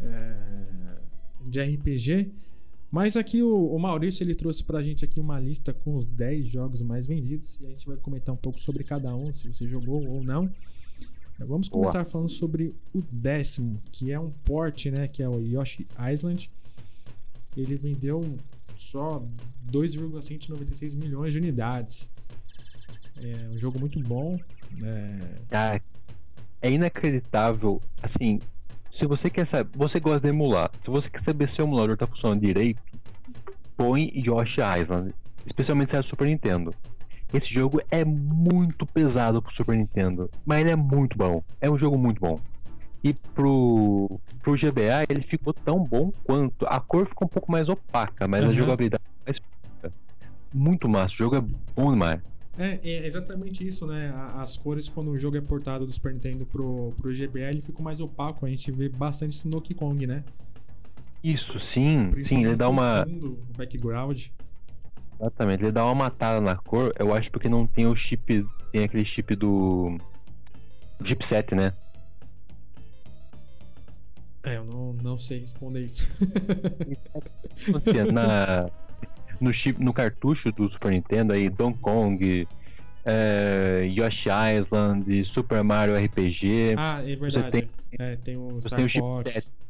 é, de RPG. Mas aqui o, o, Maurício ele trouxe pra gente aqui uma lista com os 10 jogos mais vendidos e a gente vai comentar um pouco sobre cada um, se você jogou ou não. Vamos começar Boa. falando sobre o décimo, que é um port, né? Que é o Yoshi Island. Ele vendeu só 2,196 milhões de unidades. É um jogo muito bom. É... é inacreditável. Assim, se você quer saber, você gosta de emular. Se você quer saber se o emulador está funcionando direito, põe Yoshi Island, especialmente se é Super Nintendo. Esse jogo é muito pesado pro Super Nintendo, mas ele é muito bom. É um jogo muito bom. E pro, pro GBA ele ficou tão bom quanto. A cor ficou um pouco mais opaca, mas uhum. a jogabilidade é mais muito massa. O jogo é bom demais. É, é, exatamente isso, né? As cores, quando o jogo é portado do Super Nintendo pro, pro GBA, ele fica mais opaco. A gente vê bastante Donkey Kong, né? Isso, sim. Sim, ele dá uma. Fundo, o background. Exatamente, ele dá uma matada na cor, eu acho porque não tem o chip, tem aquele chip do chipset, né? É, eu não, não sei responder isso. na, [LAUGHS] no, chip, no cartucho do Super Nintendo aí, Donkey Kong, é, Yoshi Island, Super Mario RPG. Ah, é verdade. Tem, é, tem o Star tem Fox. O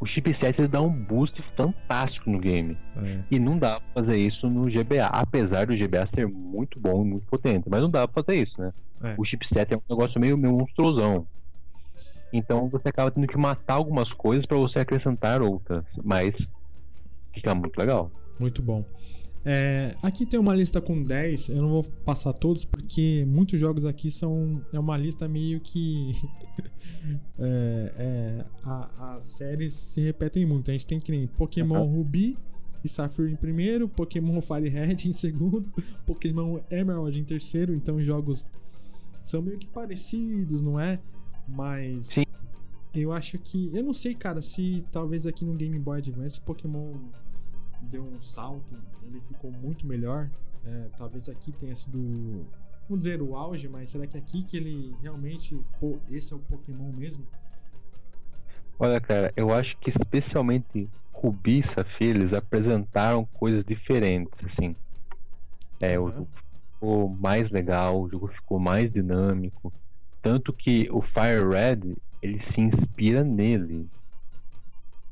o chipset dá um boost fantástico no game. É. E não dá pra fazer isso no GBA. Apesar do GBA ser muito bom e muito potente. Mas não dá pra fazer isso, né? É. O chipset é um negócio meio, meio monstruosão. Então você acaba tendo que matar algumas coisas para você acrescentar outras. Mas fica muito legal. Muito bom. É, aqui tem uma lista com 10, eu não vou passar todos porque muitos jogos aqui são. É uma lista meio que. [LAUGHS] é, é, a, as séries se repetem muito. A gente tem que nem Pokémon uhum. Ruby e Sapphire em primeiro, Pokémon Fire Red em segundo, [LAUGHS] Pokémon Emerald em terceiro. Então, jogos são meio que parecidos, não é? Mas. Sim. Eu acho que. Eu não sei, cara, se talvez aqui no Game Boy Advance Pokémon deu um salto, ele ficou muito melhor. É, talvez aqui tenha sido, vamos dizer, o auge, mas será que é aqui que ele realmente, pô, esse é o Pokémon mesmo? Olha, cara, eu acho que especialmente Rubi e Safira, eles apresentaram coisas diferentes, assim. É, uhum. o jogo ficou mais legal, o jogo ficou mais dinâmico. Tanto que o Fire Red, ele se inspira nele.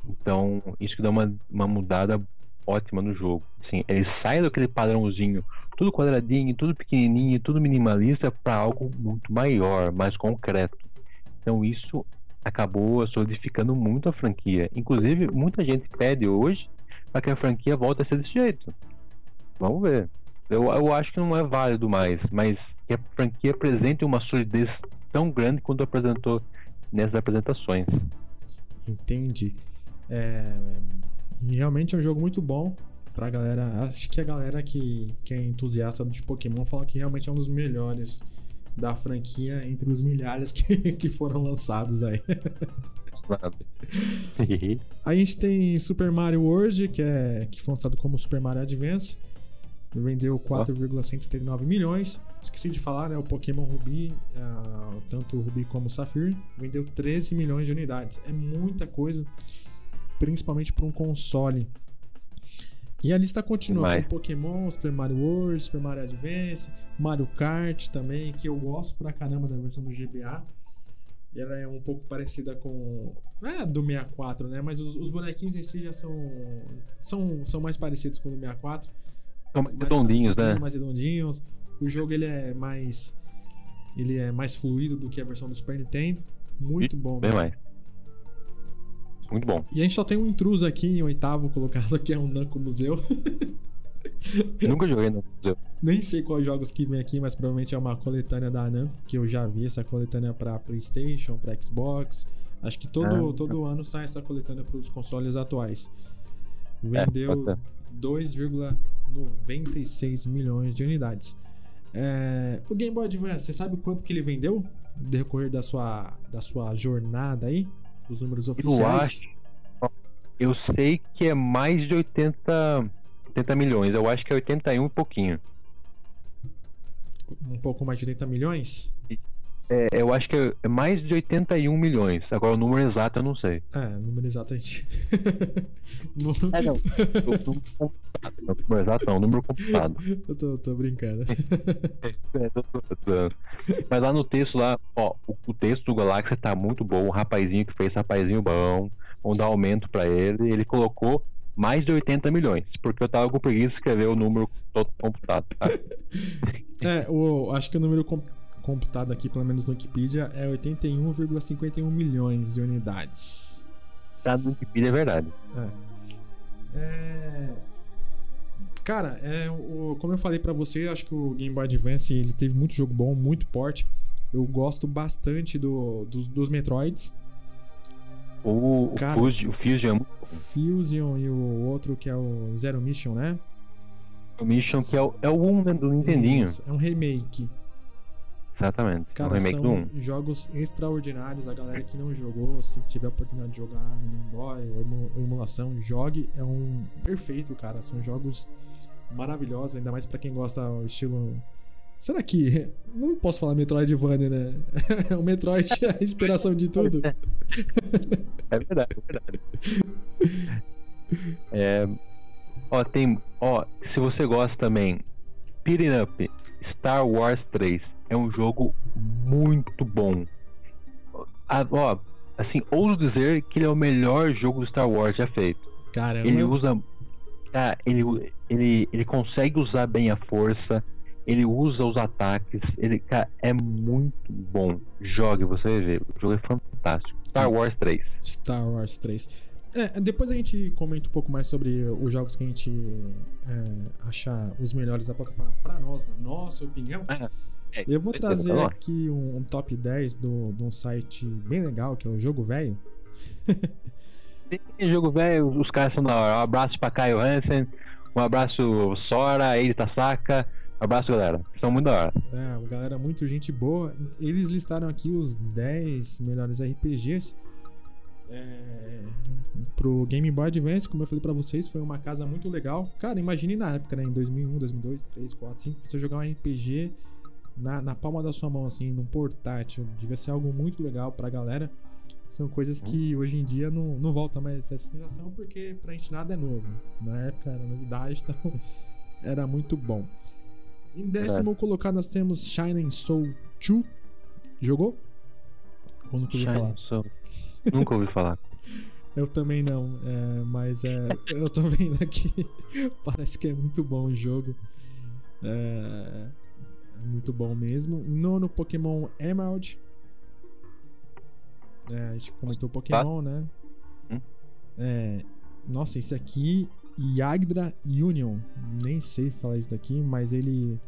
Então, isso que dá uma, uma mudada ótima no jogo. Assim, ele sai daquele padrãozinho, tudo quadradinho, tudo pequenininho, tudo minimalista, para algo muito maior, mais concreto. Então isso acabou solidificando muito a franquia. Inclusive, muita gente pede hoje para que a franquia volte a ser desse jeito. Vamos ver. Eu, eu acho que não é válido mais, mas que a franquia apresente uma solidez tão grande quanto apresentou nessas apresentações. Entendi. É, e realmente é um jogo muito bom pra galera. Acho que a galera que, que é entusiasta de Pokémon fala que realmente é um dos melhores da franquia entre os milhares que, [LAUGHS] que foram lançados aí. a gente tem Super Mario World, que, é, que foi lançado como Super Mario Advance. Vendeu 4,179 milhões. Esqueci de falar, né? O Pokémon Ruby, uh, tanto o Ruby como o Sapphire, vendeu 13 milhões de unidades. É muita coisa principalmente para um console. E a lista continua Demais. com Pokémon, Super Mario World, Super Mario Advance, Mario Kart também, que eu gosto pra caramba da versão do GBA. Ela é um pouco parecida com. Não é do 64, né? Mas os, os bonequinhos em si já são, são. São mais parecidos com o do 64. São mais mais redondinhos, né? Mais redondinhos. O jogo ele é mais. Ele é mais fluido do que a versão do Super Nintendo. Muito bom Bem mesmo. mais. Muito bom. E a gente só tem um intruso aqui em oitavo colocado, que é um Namco Museu. [LAUGHS] Nunca joguei no museu. Nem sei quais jogos que vem aqui, mas provavelmente é uma coletânea da Namco, que eu já vi essa coletânea pra PlayStation, pra Xbox. Acho que todo, Ah. todo ano sai essa coletânea pros consoles atuais. É, Vendeu pode 2,96 milhões de unidades. É, o Game Boy Advance, você sabe quanto que ele vendeu no decorrer da sua, da sua jornada aí? Os números oficiais? acho- Eu sei que é mais de 80, 80 milhões. Eu acho que é 81 e pouquinho. Um pouco mais de 80 milhões? É, eu acho que é mais de 81 milhões. Agora o número exato eu não sei. É, número exato a gente. [LAUGHS] Não- É, não. O número computado. Não, o número exato não, o número computado. [LAUGHS] eu tô, tô brincando. É, tô- tô- tô zoando. Mas lá no texto, lá, ó, o, o texto do Galáxia tá muito bom. O rapazinho que fez rapazinho bom. Vamos dar aumento pra ele. Ele colocou mais de 80 milhões. Porque eu tava com preguiça de escrever o número todo computado. Tá? [LAUGHS] É, o, acho que o número com- computado aqui, pelo menos no Wikipedia, é 81,51 milhões de unidades. Tá no Wikipedia, é verdade. É... Cara, é, o, como eu falei pra você, acho que o Game Boy Advance ele teve muito jogo bom, muito porte. Eu gosto bastante do, dos, dos Metroids, O, o, Cara. Fusion, o Fusion é muito o Fusion e o outro que é o Zero Mission, né? o Mission, que é o, é o 1 né, do Nintendinho. Isso, é um remake. Exatamente. é Cara, do são 1. jogos extraordinários. A galera que não jogou, se tiver a oportunidade de jogar no Game Boy ou emu- ou emulação, jogue. É um perfeito, cara. São jogos maravilhosos, ainda mais pra quem gosta do estilo. Será que. [LAUGHS] Não posso falar Metroidvania, né? o [LAUGHS] Metroid é a inspiração de tudo. [LAUGHS] É verdade, é verdade. É, ó, tem. Ó, se você gosta também, Beating Up Star Wars 3 é um jogo muito bom. Ah, ó, assim, ouso dizer que ele é o melhor jogo do Star Wars já feito. Caramba. Ele usa. Ah, ele, ele, ele consegue usar bem a força. Ele usa os ataques. Ele, cara, é muito bom. Jogue, você vai ver. O jogo é fantástico. Star Wars 3. Star Wars 3. É, depois a gente comenta um pouco mais sobre os jogos que a gente é, achar os melhores da plataforma pra nós, na nossa opinião. Ah, é, Eu vou trazer tá aqui um, um top 10 do, de um site bem legal, que é o Jogo Velho. [LAUGHS] Jogo velho, os caras são da hora. Um abraço pra Caio Hansen, um abraço Sora, ele Tasaka. Um abraço, galera. São muito da hora. É, galera muito gente boa. Eles listaram aqui os 10 melhores RPGs. É, pro Game Boy Advance, como eu falei pra vocês, foi uma casa muito legal. Cara, imagine na época, né? Em 2001, 2002, 2003, 2004, 2005, você jogar um RPG na, na palma da sua mão, assim, num portátil. Devia ser algo muito legal pra galera. São coisas que hoje em dia não, não volta mais essa sensação, porque pra gente nada é novo. Na época era novidade, [LAUGHS] então era muito bom. Em décimo colocado nós temos Shining Soul 2. Jogou? Ou nunca ouviu falar? Soul. Nunca ouvi falar. [LAUGHS] Eu também não, é, mas é, eu tô vendo aqui. [LAUGHS] Parece que é muito bom o jogo. É, é muito bom mesmo. Nono, Pokémon Emerald. É, a gente comentou Pokémon, né? Hum. É, nossa, esse aqui, Yagdra Union. Nem sei falar isso daqui, mas ele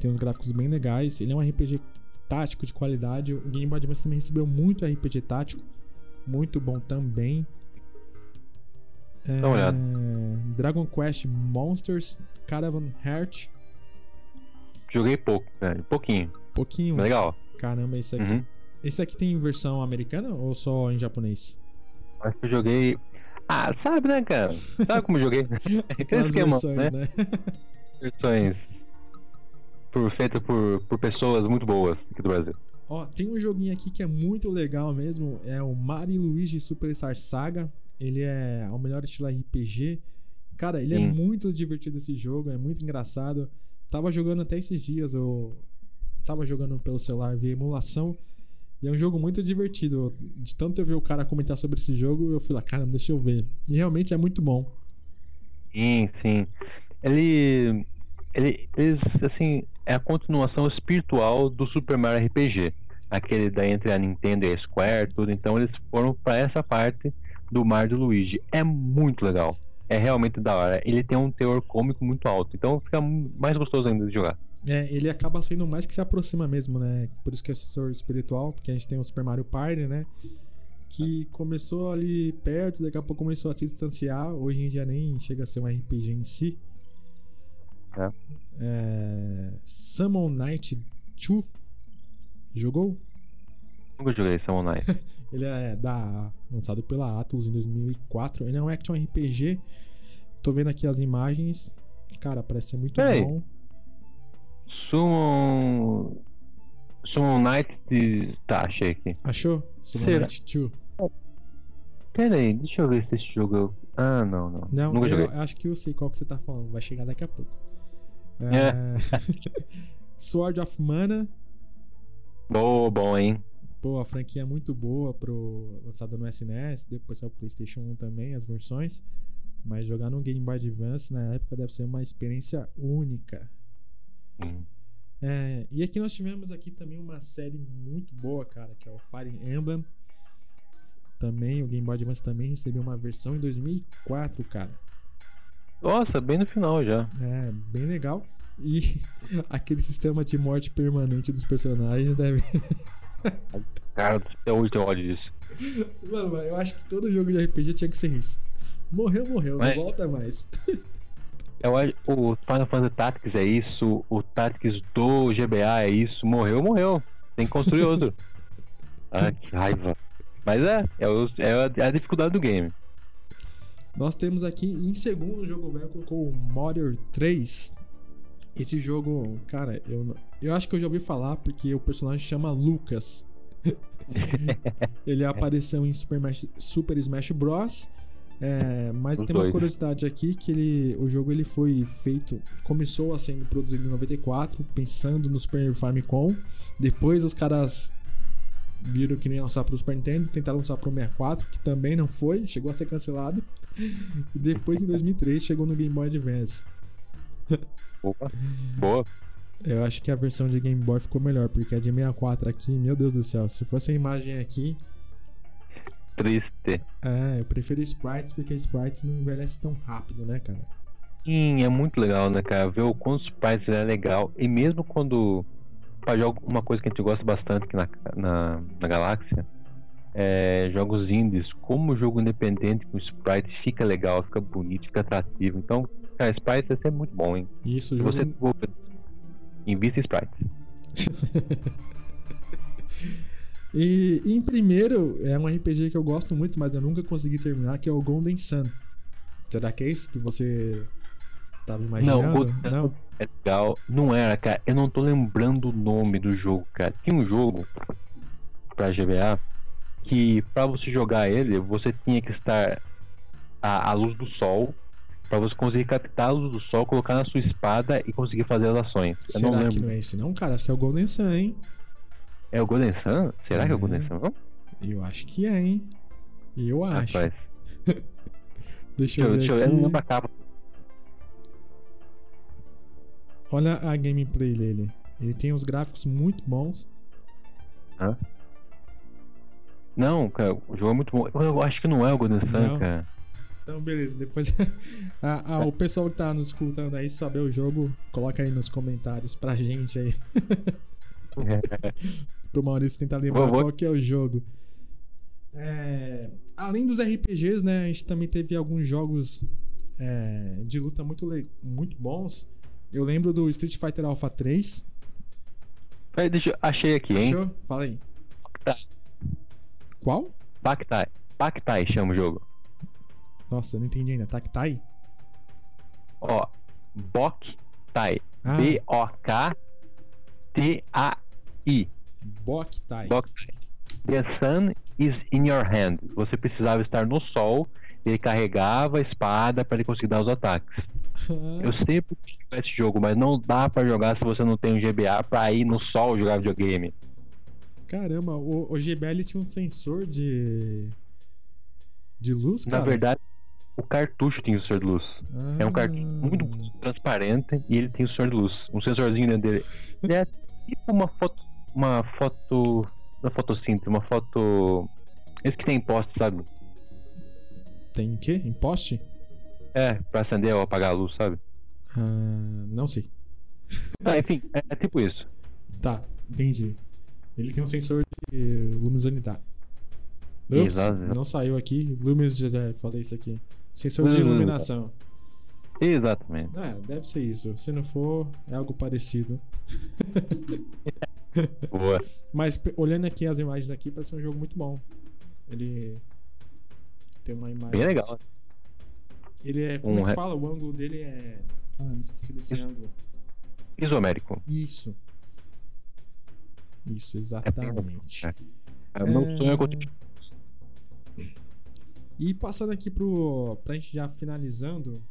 tem uns gráficos bem legais. Ele é um RPG tático de qualidade. O Game Boy Advance também recebeu muito RPG tático. Muito bom também. É. Dragon Quest Monsters Caravan Heart. Joguei pouco, velho. Pouquinho. Pouquinho. Legal. Caramba, esse aqui. Uhum. Esse aqui tem versão americana ou só em japonês? Acho que eu joguei. Ah, sabe, né, cara? Sabe como eu joguei? [LAUGHS] [LAUGHS] Aquele esquema, versões, né? né? Versões por, feitas por, por pessoas muito boas aqui do Brasil. Ó, tem um joguinho aqui que é muito legal mesmo. É o Mario Luigi Superstar Saga. Ele é o melhor estilo RPG. Cara, ele é Sim. muito divertido esse jogo, é muito engraçado. Tava jogando até esses dias, eu tava jogando pelo celular via emulação. E é um jogo muito divertido. De tanto eu ver o cara comentar sobre esse jogo, eu fui lá, cara, deixa eu ver. E realmente é muito bom. Sim, sim. Ele. Ele. Eles, assim, é a continuação espiritual do Super Mario RPG. Aquele da entre a Nintendo e a Square, tudo. Então eles foram pra essa parte do Mario do Luigi. É muito legal. É realmente da hora. Ele tem um teor cômico muito alto. Então fica mais gostoso ainda de jogar. É, ele acaba sendo mais que se aproxima mesmo, né? Por isso que é o sucessor espiritual, porque a gente tem o Super Mario Party, né? Que começou ali perto, daqui a pouco começou a se distanciar. Hoje em dia nem chega a ser um RPG em si. É. É, Summon Night 2. Jogou? Nunca joguei Summon Night. [LAUGHS] Ele é da, lançado pela Atlus em 2004. Ele é um action RPG. Tô vendo aqui as imagens. Cara, parece ser muito Peraí. bom. Summon. Summon Night de. Tá, achei aqui. Achou? Summon Será? Night 2. Pera aí, deixa eu ver se esse jogo. eu- Ah, não, não. Não, Nunca eu acho que eu sei qual que você tá falando. Vai chegar daqui a pouco. É. É... [LAUGHS] Sword of Mana. Boa, bom, hein? Pô, a franquia é muito boa pro lançada no SNES, depois saiu o PlayStation 1 também, as versões. Mas jogar no Game Boy Advance na época deve ser uma experiência única. Hum. É, e aqui nós tivemos aqui também uma série muito boa, cara, que é o Fire Emblem. Também o Game Boy Advance também recebeu uma versão em 2004, cara. Nossa, bem no final já. É, bem legal. E [LAUGHS] aquele sistema de morte permanente dos personagens deve. Cara, até hoje tem ódio disso. Mano, mas eu acho que todo jogo de RPG tinha que ser isso. Morreu, morreu, Mas- não volta mais. [LAUGHS] Eu acho, o Final Fantasy Tactics é isso, o Tactics do GBA é isso, morreu, morreu. Tem que construir [LAUGHS] outro. ah, que raiva. Mas é, é, o- é a, é dificuldade do game. Nós temos aqui em segundo o jogo velho colocou o Modern 3. Esse jogo, cara, eu, não- eu acho que eu já ouvi falar porque o personagem chama Lucas. [LAUGHS] Ele apareceu em Super Smash, Super Smash Bros. É, mas Os tem uma dois. curiosidade aqui que ele, o jogo ele foi feito, começou a sendo produzido em 94, pensando no Super Famicom. Depois os caras viram que não ia lançar pro Super Nintendo, tentaram lançar pro 64, que também não foi, chegou a ser cancelado. E depois em 2003 chegou no Game Boy Advance. Boa. Boa. Eu acho que a versão de Game Boy ficou melhor, porque a de 64 aqui, meu Deus do céu, se fosse a imagem aqui, Triste. é, eu prefiro sprites porque sprites não envelhece tão rápido, né, cara? Sim, é muito legal, né, cara? Ver o quanto sprites é legal. E mesmo quando. Pra jogo, uma coisa que a gente gosta bastante aqui na, na, na galáxia é jogos indies. Como jogo independente com sprite fica legal, fica bonito, fica atrativo. Então, cara, sprites é sempre muito bom, hein? Isso, jogo. você desenvolver, invista em sprites. [LAUGHS] E em primeiro, é um RPG que eu gosto muito, mas eu nunca consegui terminar, que é o Golden Sun. Será que é isso que você tava imaginando? Golden Sun É legal. Não era, cara. Eu não tô lembrando o nome do jogo, cara. Tinha um jogo pra GBA que pra você jogar ele, você tinha que estar à, à luz do sol. Pra você conseguir captar a luz do sol, colocar na sua espada e conseguir fazer as ações. Eu Será não que não é esse não, cara? Acho que é o Golden Sun, hein? É o Golden Sun? Será que é o É. Golden Sun? Não? Eu acho que é, hein? Eu acho. Rapaz. [LAUGHS] Deixa eu eu, ver deixa eu, eu aqui. lembro a capa. Olha a gameplay dele. Ele tem uns gráficos muito bons. Não, cara, o jogo é muito bom. Eu, eu acho que não é o Golden Sun, Não. cara. Então, beleza. Depois. [LAUGHS] O pessoal que tá nos escutando aí, saber o jogo, coloca aí nos comentários pra gente aí. [LAUGHS] Pro Maurício tentar lembrar qual que é o jogo. É, além dos RPGs, né? A gente também teve alguns jogos é, de luta muito, muito bons. Eu lembro do Street Fighter Alpha 3. Peraí, deixa eu, achei aqui, hein? Achou? Fala aí. Tá. Qual? Pactai. Pactai chama o jogo. Nossa, não entendi ainda. Tactai? Ó, Bok Tai. Ah, B-O-K-T-A-I. Boktai. Bok Tai. The sun is in your hand. Você precisava estar no sol Ele carregava a espada para ele conseguir dar os ataques. Eu sempre tive esse jogo, mas não dá para jogar se você não tem um GBA pra ir no sol jogar videogame. Caramba, o, o GBA tinha um sensor de. de luz, cara? Na verdade, o cartucho tinha o sensor de luz. Ah. É um cartucho muito transparente e ele tem o sensor de luz. Um sensorzinho dentro dele. Ele é tipo uma foto. Uma foto. Uma fotossíntese, uma foto. Esse que tem poste, sabe? Tem o quê? Em poste? É, pra acender ou apagar a luz, sabe? Ah, não sei. Ah, enfim, é, é tipo isso. Tá, entendi. Ele tem um sensor de luminosidade. Ups, Exato. não saiu aqui. Luminosidade, falei isso aqui. Sensor de Hum. iluminação. Exatamente. É, deve ser isso. Se não for, é algo parecido. [LAUGHS] Boa. Mas olhando aqui as imagens aqui, parece um jogo muito bom. Ele tem uma imagem. Bem legal. Ele é. Como Um é que fala? O ângulo dele é. Ah, me esqueci desse Isso. ângulo. Isomérico. Isso. Isso, exatamente. É. É, meu É. sonho é continuar. E passando aqui pro. pra gente já finalizando.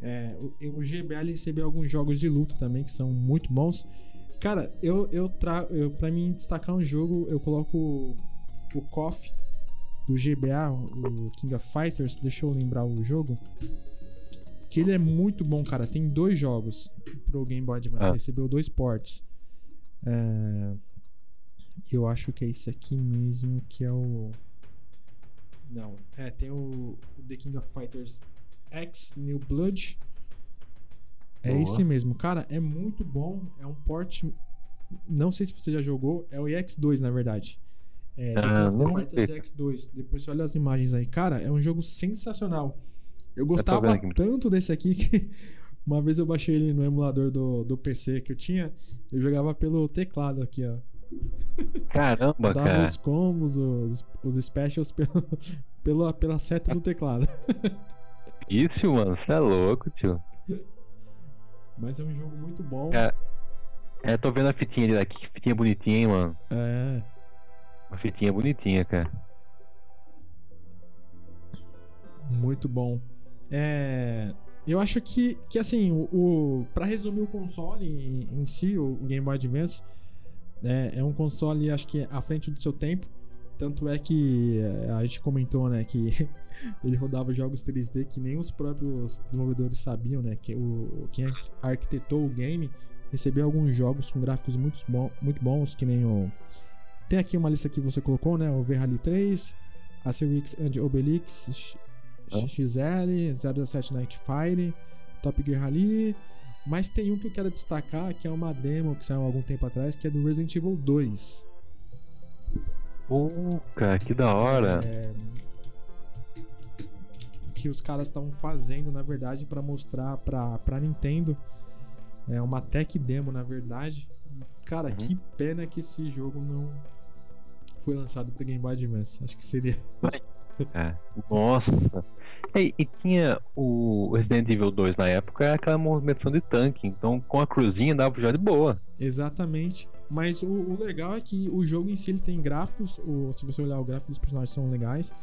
é, o, o GBA ele recebeu alguns jogos de luta também que são muito bons. Cara, eu, eu trago. Eu, pra mim destacar um jogo, eu coloco o, o KOF do GBA, o King of Fighters. Deixa eu lembrar o jogo. Que ele é muito bom, cara. Tem dois jogos pro Game Boy Advance. Ah. Recebeu dois ports. É, eu acho que é esse aqui mesmo que é o. Não, é, tem o, o The King of Fighters X New Blood. É Boa. esse mesmo, cara, é muito bom. É um port. Não sei se você já jogou, é o EX2 na verdade. É, The Ah, King of Fighters sei. X2. Depois você olha as imagens aí. Cara, é um jogo sensacional. Eu gostava aqui. tanto desse aqui [LAUGHS] que uma vez eu baixei ele no emulador do, do PC que eu tinha. Eu jogava pelo teclado aqui, ó. Caramba, Dava cara. os combos, os, os specials pelo, [LAUGHS] pela, pela seta do teclado. [LAUGHS] Isso, mano. Você é louco, tio. Mas é um jogo muito bom. É. É, tô vendo a fitinha dele aqui. Que fitinha bonitinha, hein, mano. É. Uma fitinha bonitinha, cara. Muito bom. É, eu acho que, que assim, o, o para resumir o console em, em si, o Game Boy Advance é, é um console, acho que à frente do seu tempo. Tanto é que é, a gente comentou, né, que [LAUGHS] ele rodava jogos 3D que nem os próprios desenvolvedores sabiam, né, que o quem arquitetou o game recebeu alguns jogos com gráficos muito, bom, muito bons, que nem o tem aqui uma lista que você colocou, né, o V-Rally 3, Asterix and Obelix. XL, 07 Night Fire, Top Gear Rally. Mas tem um que eu quero destacar, que é uma demo que saiu há algum tempo atrás, que é do Resident Evil 2. Pô, cara, que da hora. É, que os caras estavam fazendo, na verdade, para mostrar pra, pra Nintendo. É uma tech demo, na verdade. Cara, Uhum. que pena que esse jogo não foi lançado pro Game Boy Advance. Acho que seria. É. Nossa. E, e tinha o Resident Evil 2 na época, era aquela movimentação de tanque. Então, com a cruzinha dava pra jogar de boa. Exatamente. Mas o, o legal é que o jogo em si ele tem gráficos. O, se você olhar o gráfico dos personagens são legais.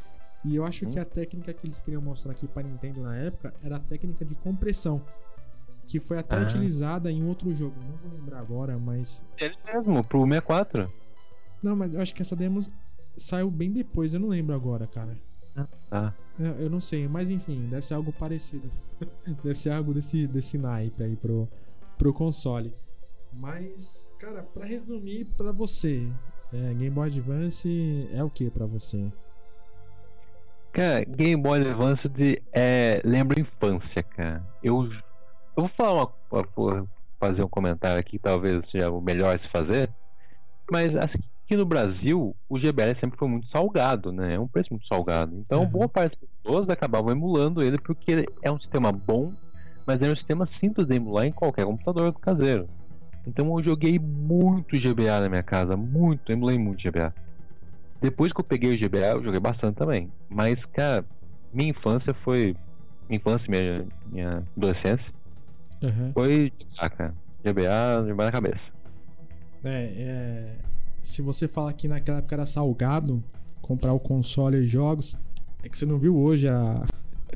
E eu acho Hum. que a técnica que eles queriam mostrar aqui pra Nintendo na época era a técnica de compressão. Que foi até Ah. utilizada em outro jogo. Não vou lembrar agora, mas. Ele mesmo, pro 64. Não, mas eu acho que essa demo saiu bem depois. Eu não lembro agora, cara. Tá. Eu, eu não sei, mas enfim, deve ser algo parecido. [LAUGHS] deve ser algo desse, desse naipe aí pro, pro console. Mas, cara, pra resumir pra você, é, Game Boy Advance é o que pra você? Cara, Game Boy Advance é, lembra infância, cara. Eu, eu vou falar uma, fazer um comentário aqui, talvez seja o melhor se fazer. Mas assim, aqui no Brasil, o GBL sempre foi muito salgado, né? É um preço muito salgado. Então, Uhum. boa parte das pessoas acabavam emulando ele porque ele é um sistema bom, mas é um sistema simples de emular em qualquer computador caseiro. Então eu joguei muito GBA na minha casa, muito, emulei muito GBA. Depois que eu peguei o GBA, eu joguei bastante também. Mas, cara, minha infância foi. Minha infância, minha, minha adolescência, Uhum. foi. Ah, cara. GBA, GBA na cabeça. É, é, se você fala que naquela época era salgado comprar o console e jogos, é que você não viu hoje a,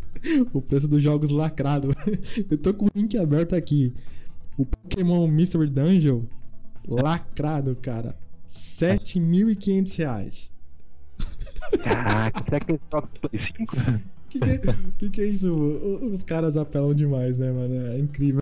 [LAUGHS] o preço dos jogos lacrado. [LAUGHS] Eu tô com o link aberto aqui. O Pokémon Mystery Dungeon lacrado, cara. 7.500 reais. Caraca, será que ele troca pro Play 5? [LAUGHS] Que que, é, que que é isso? Os caras apelam demais, né, mano? É incrível.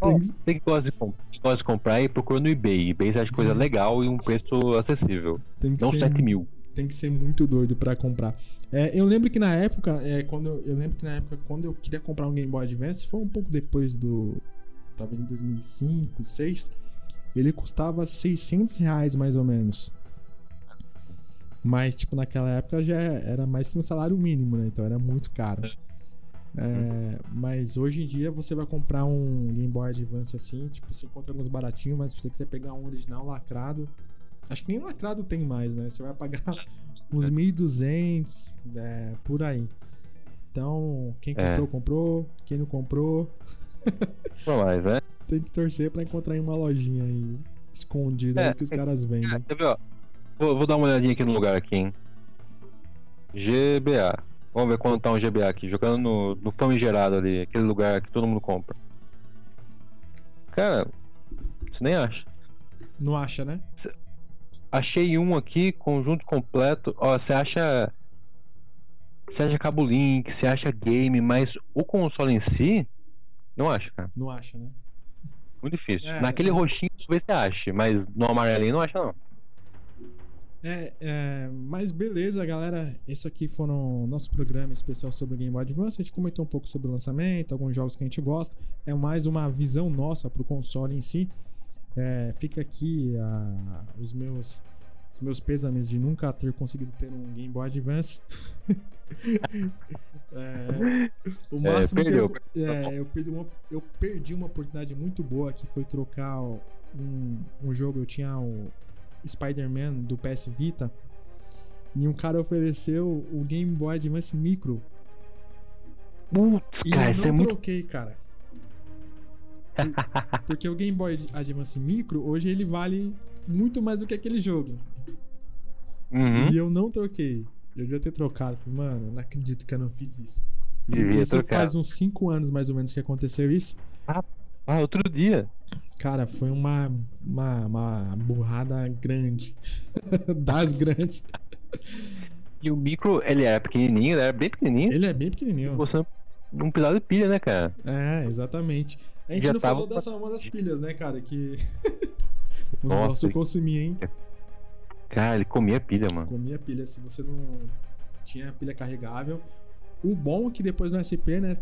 Ó, Tem- Você que gosta de, gosta de comprar e procura no eBay. eBay você acha coisa legal e um preço acessível. Tem que Não ser 7 mil. tem que ser muito doido pra comprar. É, eu lembro que na época, é, quando eu, eu lembro que na época quando eu queria comprar um Game Boy Advance, foi um pouco depois do talvez em 2005, 2006, ele custava 600 reais mais ou menos. Mas tipo naquela época já era mais que um salário mínimo, né? Então era muito caro. É, mas hoje em dia você vai comprar um Game Boy Advance assim, tipo, você encontra alguns baratinhos, mas se você quiser pegar um original lacrado, acho que nem lacrado tem mais, né? Você vai pagar [LAUGHS] uns 1.200, é, por aí. Então, quem É. comprou, comprou. Quem não comprou, [LAUGHS] mais, né? tem que torcer pra encontrar em uma lojinha aí escondida aí É, que os é, caras vendem. Ó? Vou, vou dar uma olhadinha aqui no lugar aqui, hein? GBA. Vamos ver quanto tá um GBA aqui. Jogando no, no famigerado ali, aquele lugar que todo mundo compra. Cara, você nem acha. Não acha, né? Achei um aqui, conjunto completo. Ó, você acha. Você acha cabo link, você acha game, mas o console em si, não acha, cara. Não acha, né? Muito difícil. É, Naquele é. roxinho talvez você ache, mas no amarelinho não acha, não. É, é, mas beleza, galera. Esse aqui foram nosso programa especial sobre o Game Boy Advance. A gente comentou um pouco sobre o lançamento, alguns jogos que a gente gosta. É mais uma visão nossa pro console em si. É, fica aqui ah, os meus os meus pêsames de nunca ter conseguido ter um Game Boy Advance. [LAUGHS] É, o É, máximo perdeu. que eu, é, eu, perdi uma, eu perdi uma oportunidade muito boa que foi trocar o- um, um jogo. Eu tinha o Spider-Man do PS Vita e um cara ofereceu o Game Boy Advance Micro Putz, e cara, eu isso é não muito. troquei, cara. Por- Porque o Game Boy Advance Micro hoje ele vale muito mais do que aquele jogo. Uhum. E eu não troquei. Eu devia ter trocado. Mano, não acredito que eu não fiz isso. Devia isso trocar. faz uns 5 anos mais ou menos que aconteceu isso. Ah, outro dia. Cara, foi uma, uma, uma burrada grande. [LAUGHS] das grandes. E o micro, ele era pequenininho, ele era bem pequenininho. Ele é bem pequenininho. Você não precisava de pilha, né, cara? É, exatamente. A gente Já não falou das famosas pilhas, né, cara? Que [LAUGHS] o Nossa, negócio consumia, hein? Cara, ele comia pilha, mano. Comia pilha. Se você não tinha pilha carregável. O bom é que depois do SP, né?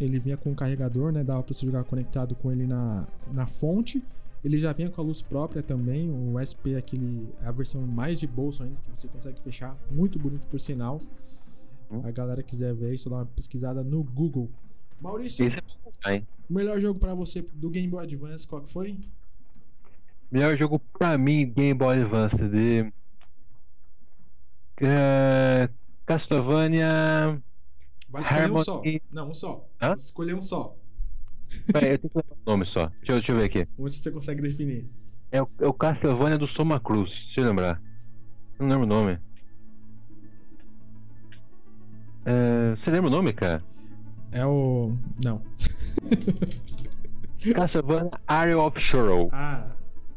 Ele vinha com um carregador, né? Dava pra você jogar conectado com ele na, na fonte. Ele já vinha com a luz própria também. O SP é aquele, é a versão mais de bolso ainda, que você consegue fechar. Muito bonito, por sinal. Hum. A galera quiser ver isso, dá uma pesquisada no Google. Maurício, é o melhor jogo pra você do Game Boy Advance, qual que foi? Melhor jogo pra mim, Game Boy Advance de. É... Castlevania. Vai escolher um só. Harmony- Não, um só. Hã? Escolher um só. Pera aí, eu tenho que lembrar o nome só. Deixa eu, deixa eu ver aqui. Vamos ver se você consegue definir. É o, é o Castlevania do Soma Cruz, deixa eu lembrar. Não lembro o nome. É, você lembra o nome, cara? É o. Não. [LAUGHS] Castlevania Area of Sorrow. Ah,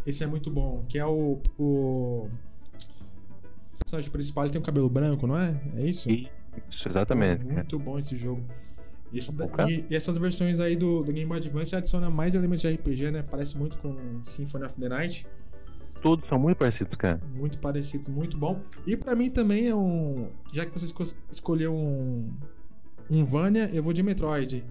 esse é muito bom. Que é o. O. O personagem principal ele tem um cabelo branco, não é? É isso? Isso, exatamente. Muito bom esse jogo. Esse da- e, e essas versões aí do, do Game Boy Advance adiciona mais elementos de RPG, né? Parece muito com Symphony of the Night. Todos são muito parecidos, cara. Muito parecidos, muito bom. E pra mim também é um. Já que você esco- escolheu um. Um Vania, eu vou de Metroid.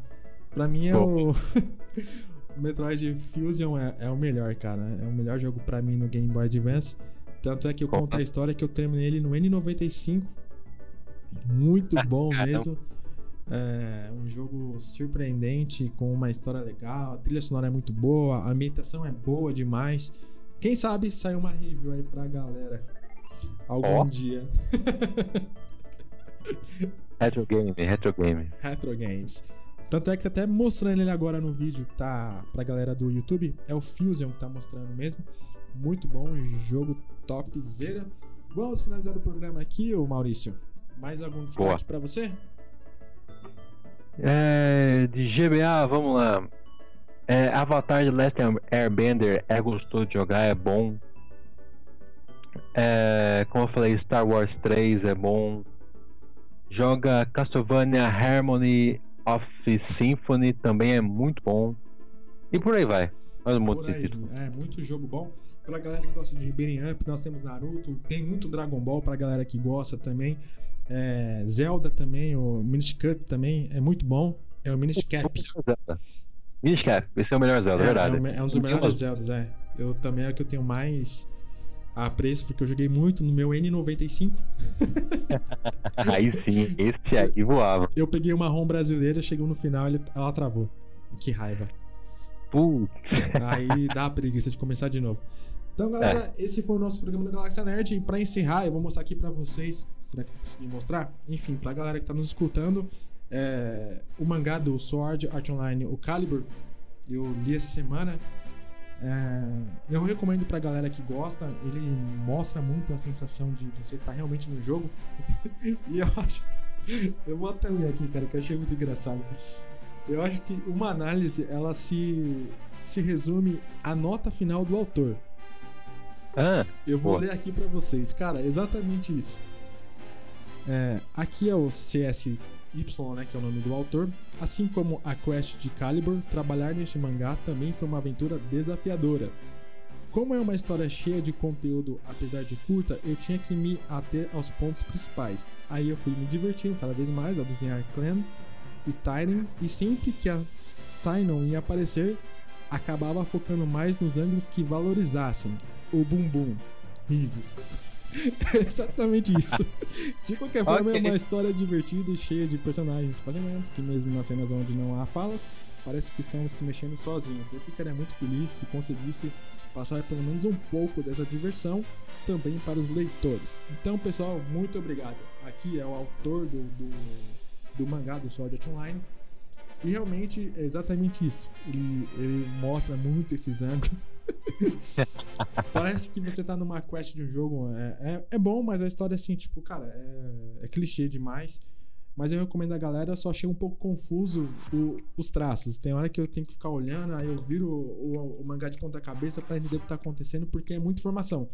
Pra mim é o. o [LAUGHS] Metroid Fusion é, é o melhor, cara. É o melhor jogo pra mim no Game Boy Advance. Tanto é que eu conto a história que eu terminei ele no N95. Muito bom Caramba. mesmo. É um jogo surpreendente, com uma história legal. A trilha sonora é muito boa, a ambientação é boa demais. Quem sabe sai uma review aí pra galera algum Ó. dia. [LAUGHS] Retro Game, Retro Game. Retro Games. Tanto é que tá até mostrando ele agora no vídeo que tá pra galera do YouTube. É o Fusion que tá mostrando mesmo. Muito bom, jogo topzera. Vamos finalizar o programa aqui, ô Maurício. Mais algum destaque Boa. pra você? É, de GBA, vamos lá. É, Avatar de Last Airbender é gostoso de jogar, é bom. É, como eu falei, Star Wars 3 é bom. Joga Castlevania Harmony of Symphony também é muito bom. E por aí vai. Olha um monte de título. É, muito jogo bom. Pra galera que gosta de Beating Up, nós temos Naruto, tem muito Dragon Ball pra galera que gosta também. É, Zelda também, o Minish Cup também é muito bom. É o Minish Cap. Minish Cap, esse é o melhor Zelda, é, verdade. É, é um dos melhores Zeldas, é. Eu também é o que eu tenho mais apreço, porque eu joguei muito no meu N95. [LAUGHS] aí sim, esse aí voava. Eu peguei uma ROM brasileira, chegou no final e ela travou. Que raiva. Putz. Aí dá a preguiça de começar de novo. Então, galera, é. esse foi o nosso programa da Galáxia Nerd. E pra encerrar, eu vou mostrar aqui pra vocês. Será que eu consegui mostrar? Enfim, pra galera que tá nos escutando, é, o mangá do Sword Art Online, o Calibur, eu li essa semana. É, eu recomendo pra galera que gosta, ele mostra muito a sensação de você estar tá realmente no jogo. [LAUGHS] e eu acho. Eu vou até ler aqui, cara, que eu achei muito engraçado. Eu acho que uma análise ela se, se resume à nota final do autor. Ah, eu vou ler aqui para vocês. Cara, exatamente isso. É, aqui é o CSY, né, que é o nome do autor. Assim como a Quest de Calibur, trabalhar neste mangá também foi uma aventura desafiadora. Como é uma história cheia de conteúdo, apesar de curta, eu tinha que me ater aos pontos principais. Aí eu fui me divertindo cada vez mais ao desenhar Clan e Tyrion, e sempre que a Sinon ia aparecer, acabava focando mais nos ângulos que valorizassem o bumbum. Risos. É [LAUGHS] exatamente isso. De qualquer forma, okay. é uma história divertida e cheia de personagens fascinantes que, mesmo nas cenas onde não há falas, parece que estão se mexendo sozinhos. Eu ficaria muito feliz se conseguisse passar pelo menos um pouco dessa diversão também para os leitores. Então, pessoal, muito obrigado. Aqui é o autor do, do, do mangá do Sword Art Online. E realmente é exatamente isso. Ele, ele mostra muito esses ângulos. [LAUGHS] Parece que você tá numa quest de um jogo. É, é, é bom, mas a história, assim, tipo, cara, é, é, clichê demais. Mas eu recomendo a galera, só achei um pouco confuso o, os traços. Tem hora que eu tenho que ficar olhando, aí eu viro o, o, o mangá de ponta cabeça para entender o que tá acontecendo, porque é muita informação.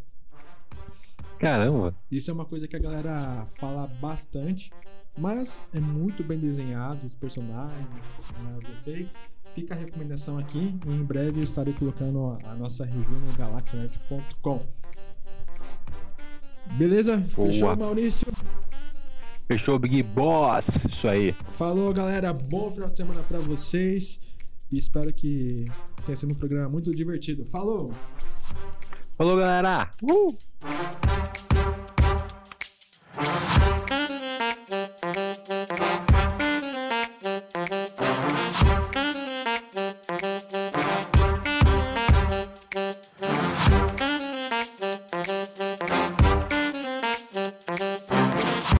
Caramba! Isso é uma coisa que a galera fala bastante. Mas é muito bem desenhado, os personagens, né, os efeitos. Fica a recomendação aqui e em breve eu estarei colocando a, nossa review no galaxia.net.com. Beleza? Boa. Fechou, Maurício? Fechou, Big Boss. Isso aí. Falou, galera. Bom final de semana para vocês. E espero que tenha sido um programa muito divertido. Falou! Falou, galera! Uh!